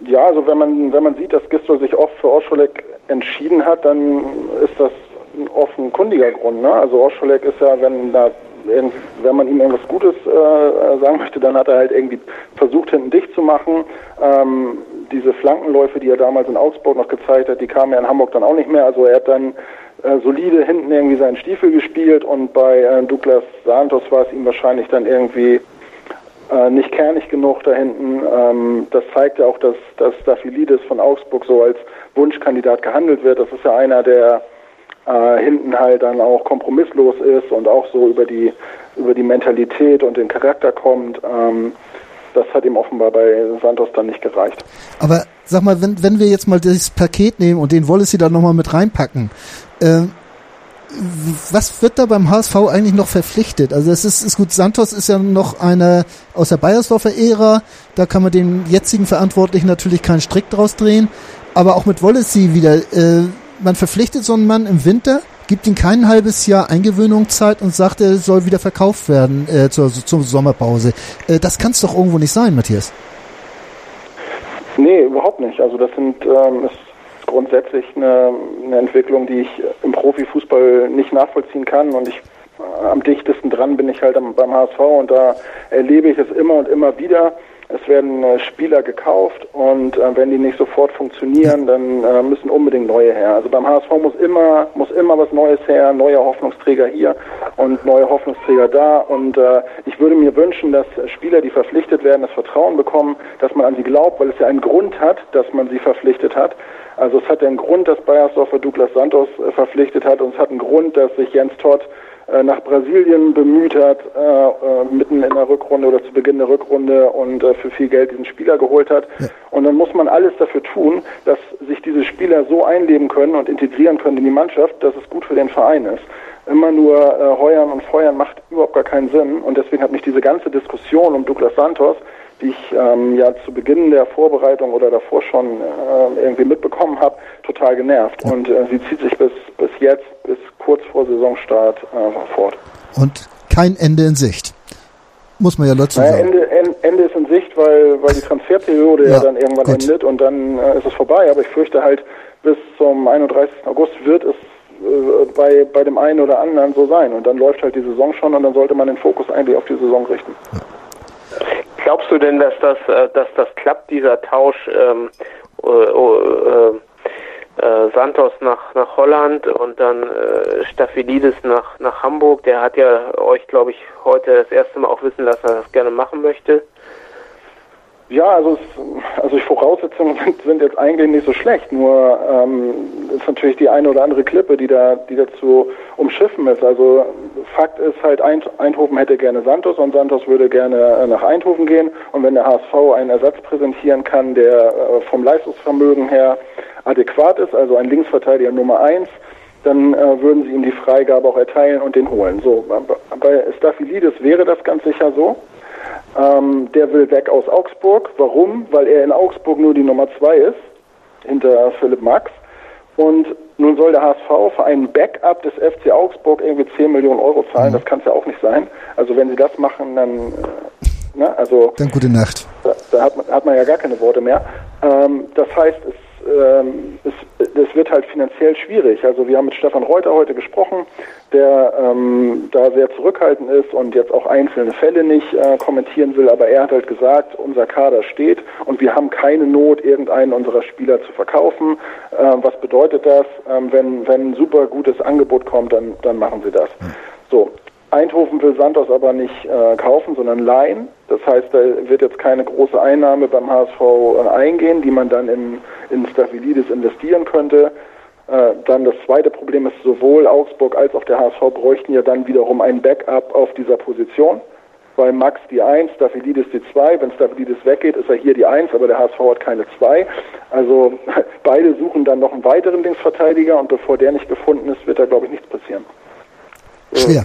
Ja, also wenn man, wenn man sieht, dass Gistol sich oft für Oscholek entschieden hat, dann ist das ein offenkundiger Grund. Ne? Also Oscholek ist ja, wenn da wenn man ihm irgendwas Gutes äh, sagen möchte, dann hat er halt irgendwie versucht, hinten dicht zu machen. Ähm, diese Flankenläufe, die er damals in Augsburg noch gezeigt hat, die kamen ja in Hamburg dann auch nicht mehr. Also er hat dann äh, solide hinten irgendwie seinen Stiefel gespielt und bei äh, Douglas Santos war es ihm wahrscheinlich dann irgendwie äh, nicht kernig genug da hinten. Ähm, das zeigt ja auch, dass, dass Staphylidis von Augsburg so als Wunschkandidat gehandelt wird. Das ist ja einer, der äh, hinten halt dann auch kompromisslos ist und auch so über die über die Mentalität und den Charakter kommt. Ähm, das hat ihm offenbar bei Santos dann nicht gereicht. Aber sag mal, wenn, wenn wir jetzt mal das Paket nehmen und den sie dann nochmal mit reinpacken, äh, was wird da beim HSV eigentlich noch verpflichtet? Also es ist, ist gut, Santos ist ja noch einer aus der Bayersdorfer Ära, da kann man den jetzigen Verantwortlichen natürlich keinen Strick draus drehen, aber auch mit Wollesi wieder, äh, man verpflichtet so einen Mann im Winter, gibt ihm kein halbes Jahr Eingewöhnungszeit und sagt, er soll wieder verkauft werden äh, zur, zur Sommerpause. Äh, das kann es doch irgendwo nicht sein, Matthias. Nee, überhaupt nicht. Also das sind ähm, ist grundsätzlich eine, eine Entwicklung, die ich im Profifußball nicht nachvollziehen kann und ich am dichtesten dran bin ich halt am, beim HSV und da erlebe ich es immer und immer wieder es werden äh, Spieler gekauft und äh, wenn die nicht sofort funktionieren, dann äh, müssen unbedingt neue her. Also beim HSV muss immer muss immer was Neues her, neue Hoffnungsträger hier und neue Hoffnungsträger da. Und ich würde mir wünschen, dass Spieler, die verpflichtet werden, das Vertrauen bekommen, dass man an sie glaubt, weil es ja einen Grund hat, dass man sie verpflichtet hat. Also es hat einen Grund, dass Bayersdorfer Douglas Santos äh, verpflichtet hat und es hat einen Grund, dass sich Jens Todd äh, nach Brasilien bemüht hat, äh, mitten in der Rückrunde oder zu Beginn der Rückrunde und für viel Geld diesen Spieler geholt hat. Ja. Und dann muss man alles dafür tun, dass sich diese Spieler so einleben können und integrieren können in die Mannschaft, dass es gut für den Verein ist. Immer nur heuern und feuern macht überhaupt gar keinen Sinn. Und deswegen hat mich diese ganze Diskussion um Douglas Santos ich ähm, ja zu Beginn der Vorbereitung oder davor schon äh, irgendwie mitbekommen habe, total genervt. Ja. Und äh, sie zieht sich bis, bis jetzt, bis kurz vor Saisonstart äh, fort. Und kein Ende in Sicht. Muss man ja dazu naja, sagen. Ende, Ende ist in Sicht, weil, weil die Transferperiode ja, ja dann irgendwann gut. endet und dann äh, ist es vorbei. Aber ich fürchte halt, bis zum 31. August wird es äh, bei, bei dem einen oder anderen so sein. Und dann läuft halt die Saison schon und dann sollte man den Fokus eigentlich auf die Saison richten. Ja. Glaubst du denn, dass das, äh, dass das klappt, dieser Tausch ähm, äh, äh, äh, Santos nach, nach Holland und dann äh, Staphylidis nach, nach Hamburg? Der hat ja euch, glaube ich, heute das erste Mal auch wissen lassen, dass er das gerne machen möchte. Ja, also, es, also die Voraussetzungen sind, sind jetzt eigentlich nicht so schlecht. Nur ähm, ist natürlich die eine oder andere Klippe, die da, die dazu umschiffen ist. Also Fakt ist halt, Eindhoven hätte gerne Santos und Santos würde gerne äh, nach Eindhoven gehen. Und wenn der HSV einen Ersatz präsentieren kann, der äh, vom Leistungsvermögen her adäquat ist, also ein Linksverteidiger Nummer eins, dann äh, würden sie ihm die Freigabe auch erteilen und den holen. So, bei Staphylidis wäre das ganz sicher so. Ähm, der will weg aus Augsburg. Warum? Weil er in Augsburg nur die Nummer zwei ist, hinter Philipp Max. Und nun soll der HSV für einen Backup des FC Augsburg irgendwie 10 Millionen Euro zahlen. Mhm. Das kann es ja auch nicht sein. Also wenn sie das machen, dann, äh, ne, also. Dann gute Nacht. Da, da hat, man, hat man ja gar keine Worte mehr. Ähm, das heißt, es ähm, es, das wird halt finanziell schwierig. Also wir haben mit Stefan Reuter heute gesprochen, der ähm, da sehr zurückhaltend ist und jetzt auch einzelne Fälle nicht äh, kommentieren will, aber er hat halt gesagt, unser Kader steht und wir haben keine Not, irgendeinen unserer Spieler zu verkaufen. Äh, was bedeutet das? Ähm, wenn, wenn ein super gutes Angebot kommt, dann, dann machen sie das. So, Eindhoven will Santos aber nicht äh, kaufen, sondern leihen. Das heißt, da wird jetzt keine große Einnahme beim HSV äh, eingehen, die man dann in, in Staphylidis investieren könnte. Äh, dann das zweite Problem ist, sowohl Augsburg als auch der HSV bräuchten ja dann wiederum ein Backup auf dieser Position. Weil Max die 1, Staphylidis die 2. Wenn Staphylidis weggeht, ist er hier die 1, aber der HSV hat keine 2. Also beide suchen dann noch einen weiteren Linksverteidiger und bevor der nicht gefunden ist, wird da, glaube ich, nichts passieren. Schwer.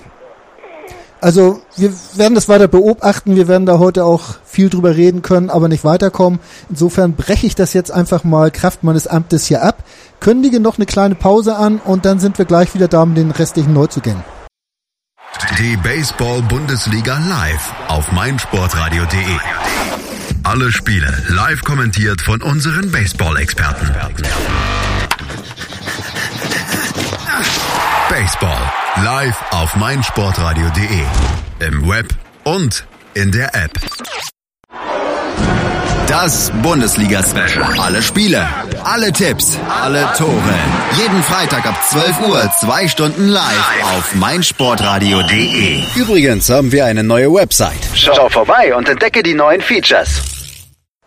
Also wir werden das weiter beobachten, wir werden da heute auch viel drüber reden können, aber nicht weiterkommen. Insofern breche ich das jetzt einfach mal Kraft meines Amtes hier ab, kündige noch eine kleine Pause an und dann sind wir gleich wieder da mit den restlichen Neuzugängen. Die Baseball-Bundesliga live auf meinsportradio.de. Alle Spiele live kommentiert von unseren Baseball-Experten. Baseball live auf meinsportradio.de. Im Web und in der App. Das Bundesliga-Special. Alle Spiele, alle Tipps, alle Tore. Jeden Freitag ab 12 Uhr, zwei Stunden live auf meinsportradio.de. Übrigens haben wir eine neue Website. Schau vorbei und entdecke die neuen Features.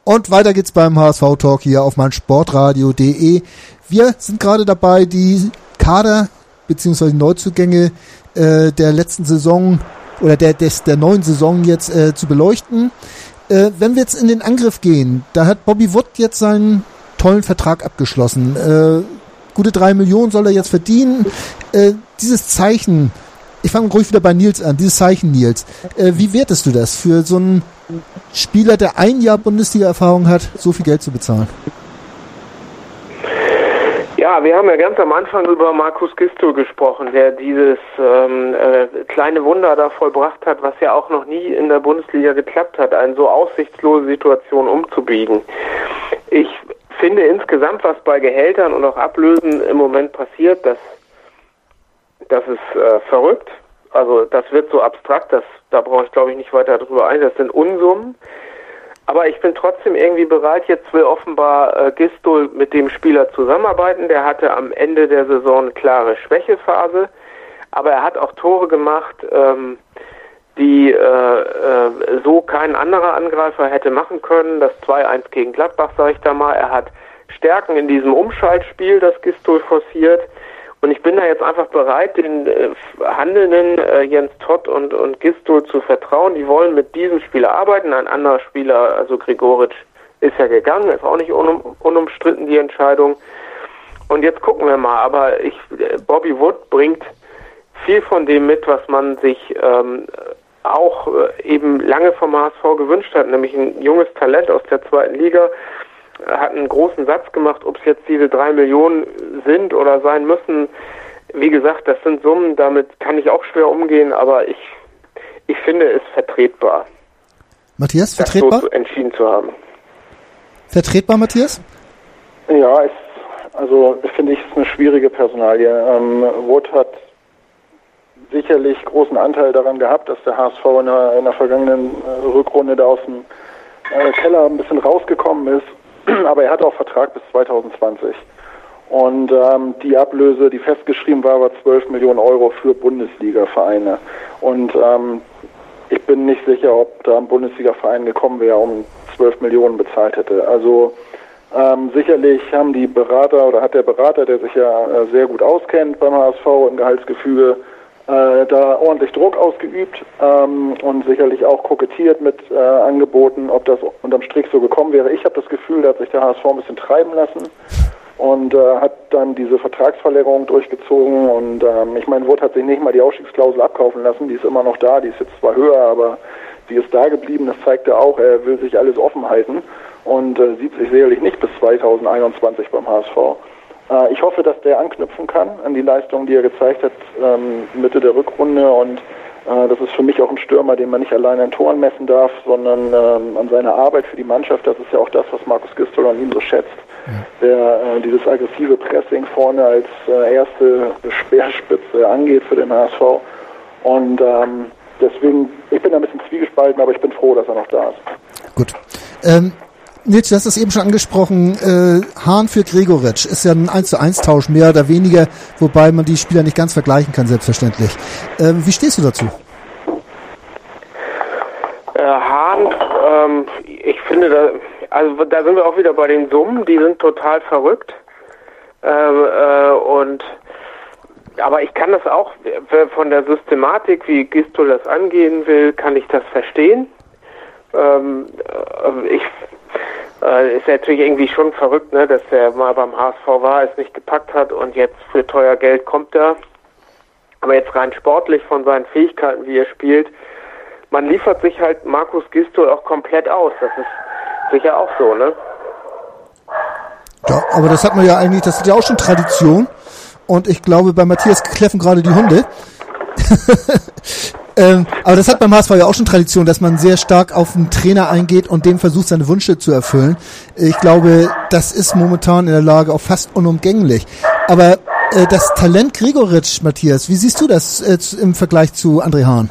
Und weiter geht's beim HSV Talk hier auf meinsportradio.de. Wir sind gerade dabei, die Kader beziehungsweise Neuzugänge äh, der letzten Saison oder der, des, der neuen Saison jetzt äh, zu beleuchten. Äh, wenn wir jetzt in den Angriff gehen, da hat Bobby Wood jetzt seinen tollen Vertrag abgeschlossen. Äh, gute drei Millionen soll er jetzt verdienen. Äh, dieses Zeichen, ich fange ruhig wieder bei Nils an, dieses Zeichen Nils, äh, wie wertest du das für so einen Spieler, der ein Jahr Bundesliga-Erfahrung hat, so viel Geld zu bezahlen? Ja, wir haben ja ganz am Anfang über Markus Gistel gesprochen, der dieses ähm, äh, kleine Wunder da vollbracht hat, was ja auch noch nie in der Bundesliga geklappt hat, eine so aussichtslose Situation umzubiegen. Ich finde insgesamt, was bei Gehältern und auch Ablösen im Moment passiert, das, das ist äh, verrückt. Also das wird so abstrakt, das, da brauche ich glaube ich nicht weiter drüber ein. Das sind Unsummen. Aber ich bin trotzdem irgendwie bereit. Jetzt will offenbar äh, Gistol mit dem Spieler zusammenarbeiten. Der hatte am Ende der Saison eine klare Schwächephase. Aber er hat auch Tore gemacht, ähm, die äh, äh, so kein anderer Angreifer hätte machen können. Das 2-1 gegen Gladbach, sage ich da mal. Er hat Stärken in diesem Umschaltspiel, das Gistol forciert. Und ich bin da jetzt einfach bereit, den äh, Handelnden äh, Jens Todd und, und Gistol zu vertrauen. Die wollen mit diesem Spieler arbeiten. Ein anderer Spieler, also Gregoritsch, ist ja gegangen, ist auch nicht unum, unumstritten die Entscheidung. Und jetzt gucken wir mal. Aber ich, äh, Bobby Wood bringt viel von dem mit, was man sich ähm, auch äh, eben lange vom HSV gewünscht hat, nämlich ein junges Talent aus der zweiten Liga hat einen großen Satz gemacht, ob es jetzt diese drei Millionen sind oder sein müssen. Wie gesagt, das sind Summen, damit kann ich auch schwer umgehen, aber ich, ich finde es vertretbar. Matthias, vertretbar? So entschieden zu haben. Vertretbar, Matthias? Ja, ist, also finde ich, ist eine schwierige Personalie. Ähm, Wood hat sicherlich großen Anteil daran gehabt, dass der HSV in der, in der vergangenen äh, Rückrunde da aus dem äh, Keller ein bisschen rausgekommen ist. aber er hat auch Vertrag bis 2020. Und ähm, die Ablöse, die festgeschrieben war, war 12 Millionen Euro für Bundesliga-Vereine. Und ähm, ich bin nicht sicher, ob da ein Bundesliga-Verein gekommen wäre, um 12 Millionen bezahlt hätte. Also ähm, sicherlich haben die Berater oder hat der Berater, der sich ja äh, sehr gut auskennt beim HSV im Gehaltsgefüge, äh, da ordentlich Druck ausgeübt ähm, und sicherlich auch kokettiert mit äh, Angeboten, ob das unterm Strich so gekommen wäre. Ich habe das Gefühl, da hat sich der HSV ein bisschen treiben lassen und äh, hat dann diese Vertragsverlängerung durchgezogen und ähm, ich meine, Wood hat sich nicht mal die Ausstiegsklausel abkaufen lassen, die ist immer noch da, die ist jetzt zwar höher, aber die ist da geblieben, das zeigt ja auch, er will sich alles offen halten und äh, sieht sich sicherlich nicht bis 2021 beim HSV. Äh, ich hoffe, dass der anknüpfen kann an die Leistung, die er gezeigt hat ähm, Mitte der Rückrunde und äh, das ist für mich auch ein Stürmer, den man nicht allein an Toren messen darf, sondern ähm, an seiner Arbeit für die Mannschaft. Das ist ja auch das, was Markus Gistol an ihm so schätzt. Der äh, dieses aggressive Pressing vorne als äh, erste Speerspitze angeht für den HSV. Und ähm, deswegen, ich bin da ein bisschen zwiegespalten, aber ich bin froh, dass er noch da ist. Gut. Ähm, Nils, du hast es eben schon angesprochen, äh, Hahn für Gregoritsch ist ja ein 1 zu 1 Tausch, mehr oder weniger, wobei man die Spieler nicht ganz vergleichen kann, selbstverständlich. Ähm, wie stehst du dazu? Äh, Hahn, ähm, ich finde, da, also da sind wir auch wieder bei den Summen, die sind total verrückt. Ähm, äh, und aber ich kann das auch von der Systematik, wie Gistol das angehen will, kann ich das verstehen. Ähm, äh, ich äh, ist natürlich irgendwie schon verrückt, ne, dass er mal beim HSV war, es nicht gepackt hat und jetzt für teuer Geld kommt er. Aber jetzt rein sportlich von seinen Fähigkeiten, wie er spielt, man liefert sich halt Markus Gistol auch komplett aus. Das ist sicher auch so, ne? Ja, aber das hat man ja eigentlich, das ist ja auch schon Tradition. Und ich glaube, bei Matthias kläffen gerade die Hunde. Ähm, aber das hat beim HSV ja auch schon Tradition, dass man sehr stark auf den Trainer eingeht und dem versucht, seine Wünsche zu erfüllen. Ich glaube, das ist momentan in der Lage auch fast unumgänglich. Aber äh, das Talent Gregoritsch, Matthias, wie siehst du das äh, im Vergleich zu André Hahn?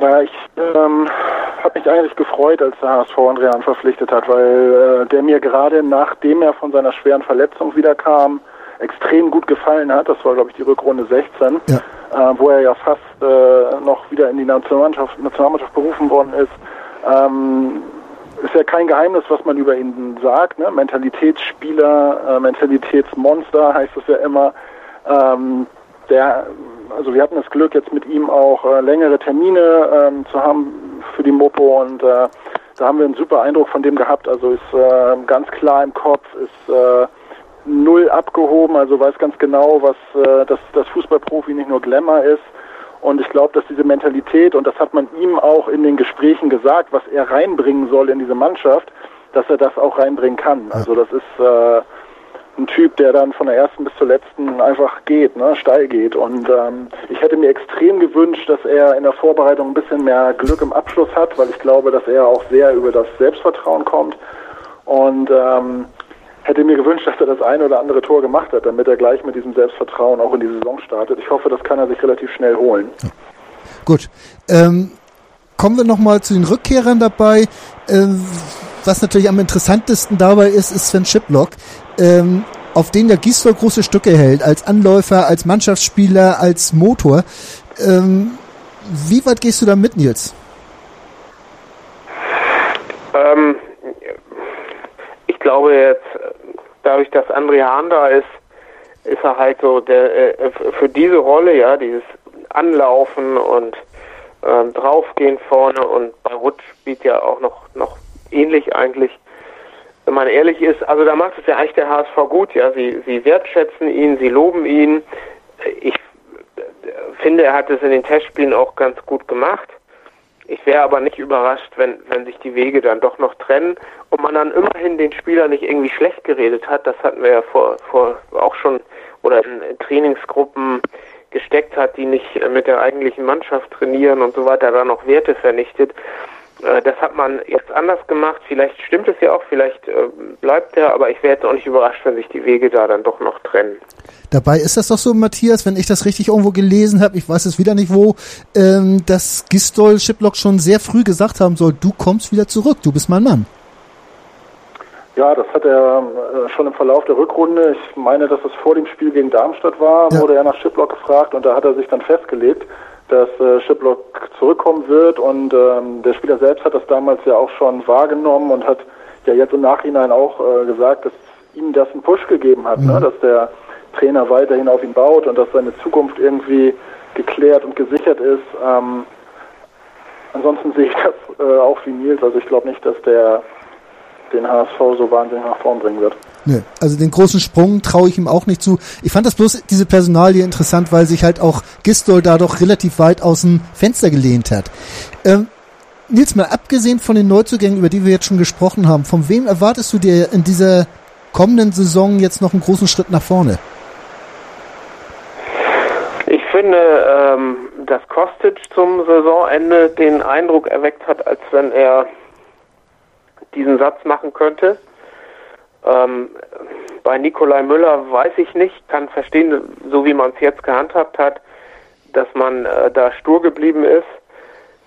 Na, ich ähm, habe mich eigentlich gefreut, als der HSV André Hahn verpflichtet hat, weil äh, der mir gerade nachdem er von seiner schweren Verletzung wiederkam, extrem gut gefallen hat. Das war, glaube ich, die Rückrunde 16. Ja äh, wo er ja fast äh, noch wieder in die Nationalmannschaft, Nationalmannschaft berufen worden ist. Ähm, ist ja kein Geheimnis, was man über ihn sagt. Ne? Mentalitätsspieler, äh, Mentalitätsmonster heißt es ja immer. Ähm, der, also wir hatten das Glück, jetzt mit ihm auch äh, längere Termine ähm, zu haben für die Mopo und äh, da haben wir einen super Eindruck von dem gehabt. Also ist äh, ganz klar im Kopf, ist äh, null abgehoben, also weiß ganz genau, was äh, dass das Fußballprofi nicht nur Glamour ist. Und ich glaube, dass diese Mentalität, und das hat man ihm auch in den Gesprächen gesagt, was er reinbringen soll in diese Mannschaft, dass er das auch reinbringen kann. Also das ist äh, ein Typ, der dann von der ersten bis zur letzten einfach geht, ne, steil geht. Und ähm, ich hätte mir extrem gewünscht, dass er in der Vorbereitung ein bisschen mehr Glück im Abschluss hat, weil ich glaube, dass er auch sehr über das Selbstvertrauen kommt. Und ähm, hätte mir gewünscht, dass er das eine oder andere Tor gemacht hat, damit er gleich mit diesem Selbstvertrauen auch in die Saison startet. Ich hoffe, das kann er sich relativ schnell holen. Gut. Ähm, kommen wir nochmal zu den Rückkehrern dabei. Ähm, was natürlich am interessantesten dabei ist, ist Sven Schiplock, ähm, auf den der Gisdol große Stücke hält, als Anläufer, als Mannschaftsspieler, als Motor. Ähm, wie weit gehst du da mit, Nils? Ähm, glaube jetzt, dadurch, dass André Hahn da ist, ist er halt so der äh, für diese Rolle, ja, dieses Anlaufen und ähm, draufgehen vorne und bei Rutsch spielt ja auch noch noch ähnlich eigentlich. Wenn man ehrlich ist, also da macht es ja eigentlich der HSV gut, ja. Sie, sie wertschätzen ihn, sie loben ihn. Ich finde, er hat es in den Testspielen auch ganz gut gemacht. Ich wäre aber nicht überrascht, wenn, wenn sich die Wege dann doch noch trennen und man dann immerhin den Spieler nicht irgendwie schlecht geredet hat. Das hatten wir ja vor, vor auch schon oder in, in Trainingsgruppen gesteckt hat, die nicht mit der eigentlichen Mannschaft trainieren und so weiter, da noch Werte vernichtet. Äh, das hat man jetzt anders gemacht. Vielleicht stimmt es ja auch, vielleicht äh, bleibt er, aber ich wäre jetzt auch nicht überrascht, wenn sich die Wege da dann doch noch trennen. Dabei ist das doch so, Matthias, wenn ich das richtig irgendwo gelesen habe, ich weiß es wieder nicht wo, ähm, dass Gistol Shiplock schon sehr früh gesagt haben soll, du kommst wieder zurück, du bist mein Mann. Ja, das hat er äh, schon im Verlauf der Rückrunde, ich meine, dass es vor dem Spiel gegen Darmstadt war, ja. wurde er nach Shiplock gefragt und da hat er sich dann festgelegt. Dass äh, Shiplock zurückkommen wird und ähm, der Spieler selbst hat das damals ja auch schon wahrgenommen und hat ja jetzt im Nachhinein auch äh, gesagt, dass ihm das einen Push gegeben hat, ne? mhm. ne? dass der Trainer weiterhin auf ihn baut und dass seine Zukunft irgendwie geklärt und gesichert ist. Ähm, ansonsten sehe ich das äh, auch wie Nils. Also ich glaube nicht, dass der den HSV so wahnsinnig nach vorn bringen wird. Nö, also den großen Sprung traue ich ihm auch nicht zu. Ich fand das bloß diese Personalie interessant, weil sich halt auch Gistol da doch relativ weit aus dem Fenster gelehnt hat. Ähm, Nils, mal abgesehen von den Neuzugängen, über die wir jetzt schon gesprochen haben, von wem erwartest du dir in dieser kommenden Saison jetzt noch einen großen Schritt nach vorne? Ich finde, ähm, dass Kostic zum Saisonende den Eindruck erweckt hat, als wenn er diesen Satz machen könnte. Ähm, bei Nikolai Müller weiß ich nicht, kann verstehen, so wie man es jetzt gehandhabt hat, dass man äh, da stur geblieben ist.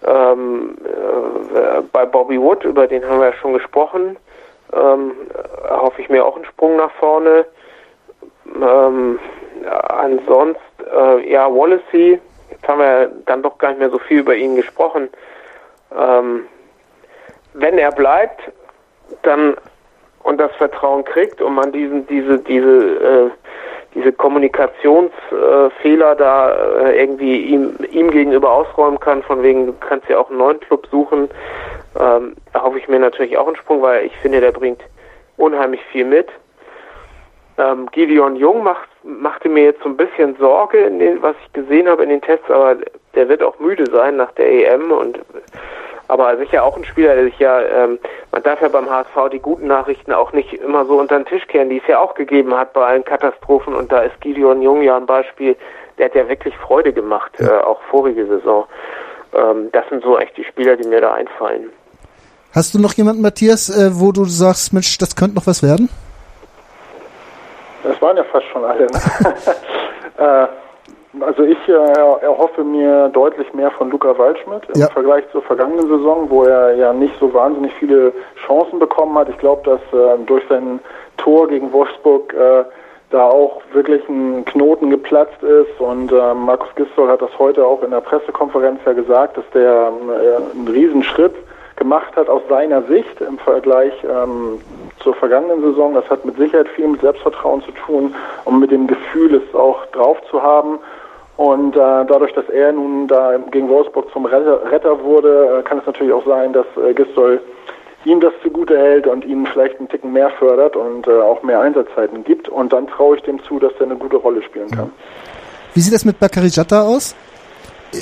Ähm, äh, bei Bobby Wood, über den haben wir ja schon gesprochen, ähm, hoffe ich mir auch einen Sprung nach vorne. Ähm, ansonsten, äh, ja, Wallacey, jetzt haben wir dann doch gar nicht mehr so viel über ihn gesprochen. Ähm, wenn er bleibt, dann und das Vertrauen kriegt und man diesen, diese, diese, äh, diese Kommunikationsfehler äh, da äh, irgendwie ihm, ihm gegenüber ausräumen kann, von wegen, du kannst ja auch einen neuen Club suchen, ähm, hoffe ich mir natürlich auch einen Sprung, weil ich finde, der bringt unheimlich viel mit. Ähm, Gideon Jung macht, machte mir jetzt so ein bisschen Sorge, in den, was ich gesehen habe in den Tests, aber der wird auch müde sein nach der EM und aber sicher auch ein Spieler, der sich ja, ähm, man darf ja beim HSV die guten Nachrichten auch nicht immer so unter den Tisch kehren, die es ja auch gegeben hat bei allen Katastrophen und da ist Gideon Jung ja ein Beispiel, der hat ja wirklich Freude gemacht, äh, auch vorige Saison. Ähm, das sind so echt die Spieler, die mir da einfallen. Hast du noch jemanden, Matthias, äh, wo du sagst, Mensch, das könnte noch was werden? Das waren ja fast schon alle. Ne? äh, also ich äh, erhoffe mir deutlich mehr von Luca Waldschmidt ja. im Vergleich zur vergangenen Saison, wo er ja nicht so wahnsinnig viele Chancen bekommen hat. Ich glaube, dass äh, durch sein Tor gegen Wolfsburg äh, da auch wirklich ein Knoten geplatzt ist und äh, Markus Gistol hat das heute auch in der Pressekonferenz ja gesagt, dass der äh, einen Riesenschritt gemacht hat aus seiner Sicht im Vergleich ähm, zur vergangenen Saison. Das hat mit Sicherheit viel mit Selbstvertrauen zu tun und mit dem Gefühl, es auch drauf zu haben. Und äh, dadurch, dass er nun da gegen Wolfsburg zum Retter, Retter wurde, äh, kann es natürlich auch sein, dass äh, Gistol ihm das zugute hält und ihn vielleicht einen Ticken mehr fördert und äh, auch mehr Einsatzzeiten gibt. Und dann traue ich dem zu, dass er eine gute Rolle spielen kann. Wie sieht das mit Bakary Jatta aus?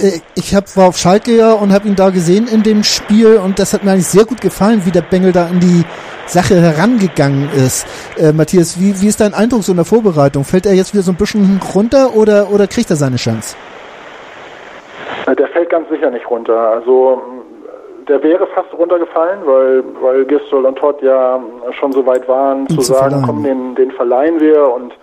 Äh, ich hab, war auf Schalke ja und habe ihn da gesehen in dem Spiel und das hat mir eigentlich sehr gut gefallen, wie der Bengel da in die Sache herangegangen ist. Äh, Matthias, wie, wie ist dein Eindruck so in der Vorbereitung? Fällt er jetzt wieder so ein bisschen runter oder, oder kriegt er seine Chance? Äh, der fällt ganz sicher nicht runter. Also der wäre fast runtergefallen, weil, weil Gistol und Todd ja schon so weit waren, zu, zu sagen, verleihen. komm, den, den verleihen wir. Und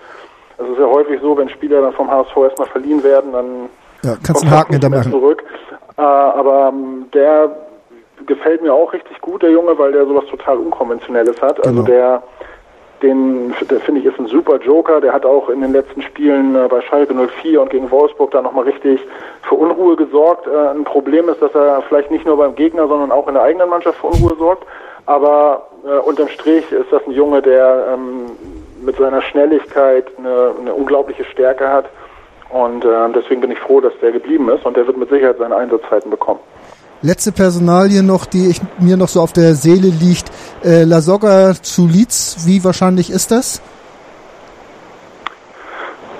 es ist ja häufig so, wenn Spieler dann vom HSV erstmal verliehen werden, dann ja, kannst einen Haken hinter machen. Zurück. Äh, aber ähm, der gefällt mir auch richtig gut, der Junge, weil der sowas total Unkonventionelles hat. Also genau. der, den, der finde ich ist ein super Joker. Der hat auch in den letzten Spielen äh, bei Schalke 04 und gegen Wolfsburg da nochmal richtig für Unruhe gesorgt. Äh, ein Problem ist, dass er vielleicht nicht nur beim Gegner, sondern auch in der eigenen Mannschaft für Unruhe sorgt. Aber äh, unterm Strich ist das ein Junge, der ähm, mit seiner Schnelligkeit eine, eine unglaubliche Stärke hat. Und äh, deswegen bin ich froh, dass der geblieben ist und der wird mit Sicherheit seine Einsatzzeiten bekommen. Letzte Personalie noch, die ich, mir noch so auf der Seele liegt. Äh, La Soga zu Leeds, wie wahrscheinlich ist das?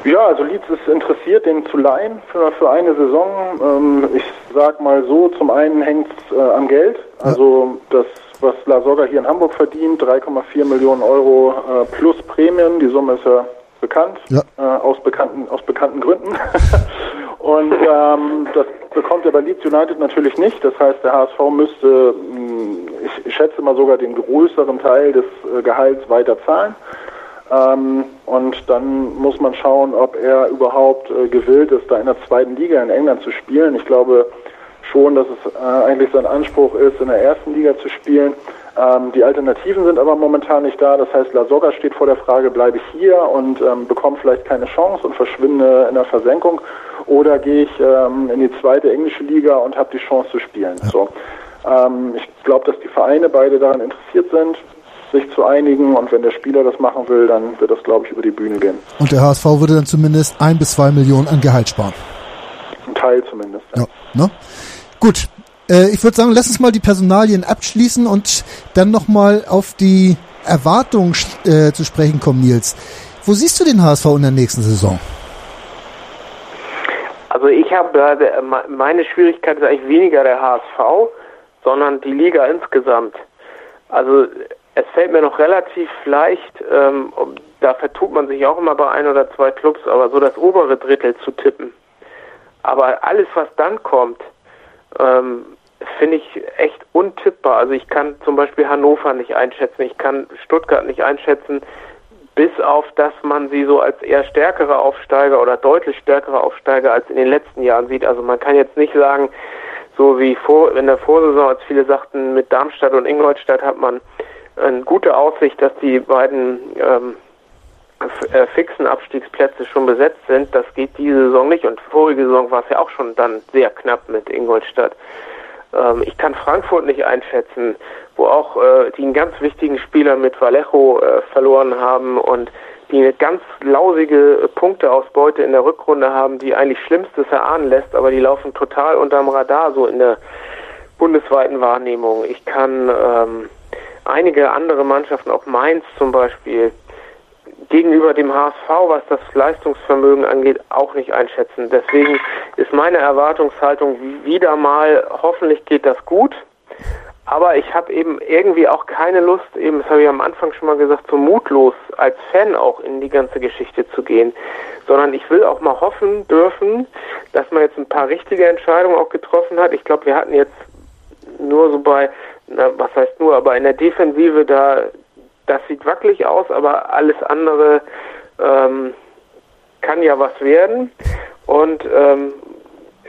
Ja, also Leeds ist interessiert, den zu leihen für, für eine Saison. Ähm, ich sag mal so, zum einen hängt es äh, am Geld. Also das, was La Soga hier in Hamburg verdient, 3,4 Millionen Euro äh, plus Prämien. Die Summe ist ja bekannt, ja. Äh, aus, bekannten, aus bekannten Gründen. Und ähm, das bekommt er bei Leeds United natürlich nicht. Das heißt, der HSV müsste, ich, ich schätze mal sogar den größeren Teil des äh, Gehalts weiter zahlen. Ähm, und dann muss man schauen, ob er überhaupt äh, gewillt ist, da in der zweiten Liga in England zu spielen. Ich glaube schon, dass es äh, eigentlich sein Anspruch ist, in der ersten Liga zu spielen. Ähm, die Alternativen sind aber momentan nicht da. Das heißt, La Soga steht vor der Frage, bleibe ich hier und ähm, bekomme vielleicht keine Chance und verschwinde in der Versenkung oder gehe ich ähm, in die zweite englische Liga und habe die Chance zu spielen. Ja. So. Ähm, ich glaube, dass die Vereine beide daran interessiert sind, sich zu einigen und wenn der Spieler das machen will, dann wird das, glaube ich, über die Bühne gehen. Und der HSV würde dann zumindest ein bis zwei Millionen an Gehalt sparen. Ein Teil zumindest. Ja. ja ne? Gut, äh, ich würde sagen, lass uns mal die Personalien abschließen und dann nochmal auf die Erwartungen äh, zu sprechen kommen, Nils. Wo siehst du den HSV in der nächsten Saison? Also ich habe äh, meine Schwierigkeit ist eigentlich weniger der HSV, sondern die Liga insgesamt. Also es fällt mir noch relativ leicht, ähm, da vertut man sich auch immer bei ein oder zwei Clubs, aber so das obere Drittel zu tippen. Aber alles, was dann kommt, ähm, finde ich echt untippbar. Also ich kann zum Beispiel Hannover nicht einschätzen, ich kann Stuttgart nicht einschätzen, bis auf dass man sie so als eher stärkere Aufsteiger oder deutlich stärkere Aufsteiger als in den letzten Jahren sieht. Also man kann jetzt nicht sagen, so wie vor, in der Vorsaison, als viele sagten, mit Darmstadt und Ingolstadt hat man eine gute Aussicht, dass die beiden ähm, äh, fixen Abstiegsplätze schon besetzt sind. Das geht diese Saison nicht und vorige Saison war es ja auch schon dann sehr knapp mit Ingolstadt. Ähm, ich kann Frankfurt nicht einschätzen, wo auch äh, die einen ganz wichtigen Spieler mit Vallejo äh, verloren haben und die eine ganz lausige Punkteausbeute in der Rückrunde haben, die eigentlich Schlimmstes erahnen lässt, aber die laufen total unterm Radar so in der bundesweiten Wahrnehmung. Ich kann ähm, einige andere Mannschaften, auch Mainz zum Beispiel, gegenüber dem HSV, was das Leistungsvermögen angeht, auch nicht einschätzen. Deswegen ist meine Erwartungshaltung wieder mal, hoffentlich geht das gut. Aber ich habe eben irgendwie auch keine Lust, eben, das habe ich am Anfang schon mal gesagt, so mutlos als Fan auch in die ganze Geschichte zu gehen, sondern ich will auch mal hoffen dürfen, dass man jetzt ein paar richtige Entscheidungen auch getroffen hat. Ich glaube, wir hatten jetzt nur so bei, na, was heißt nur, aber in der Defensive da das sieht wackelig aus, aber alles andere ähm, kann ja was werden und ähm,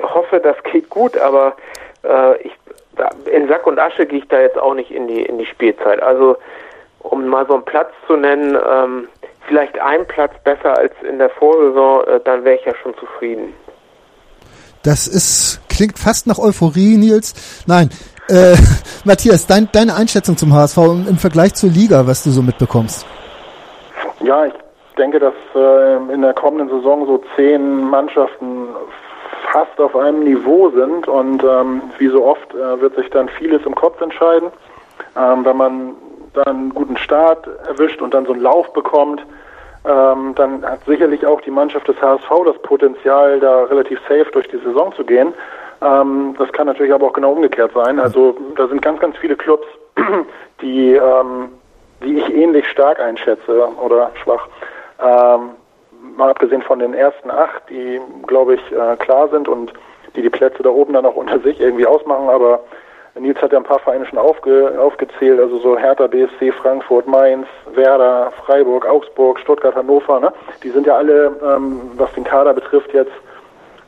hoffe, das geht gut, aber äh, ich, da, in Sack und Asche gehe ich da jetzt auch nicht in die in die Spielzeit. Also um mal so einen Platz zu nennen, ähm, vielleicht ein Platz besser als in der Vorsaison, äh, dann wäre ich ja schon zufrieden. Das ist klingt fast nach Euphorie, Nils. Nein, äh, Matthias, dein, deine Einschätzung zum HSV im, im, Vergleich zur Liga, was du so mitbekommst? Ja, ich denke, dass äh, in der kommenden Saison so zehn Mannschaften fast auf einem Niveau sind und ähm, wie so oft äh, wird sich dann vieles im Kopf entscheiden. Ähm, wenn man dann einen guten Start erwischt und dann so einen Lauf bekommt, ähm, dann hat sicherlich auch die Mannschaft des HSV das Potenzial, da relativ safe durch die Saison zu gehen. Ähm, das kann natürlich aber auch genau umgekehrt sein. Also da sind ganz, ganz viele Clubs, die, ähm, die ich ähnlich stark einschätze oder schwach. Ähm, mal abgesehen von den ersten acht, die, glaube ich, äh, klar sind und die die Plätze da oben dann auch unter sich irgendwie ausmachen, aber Nils hat ja ein paar Vereine schon aufge, aufgezählt, also so Hertha, BSC, Frankfurt, Mainz, Werder, Freiburg, Augsburg, Stuttgart, Hannover, ne? Die sind ja alle, ähm, was den Kader betrifft, jetzt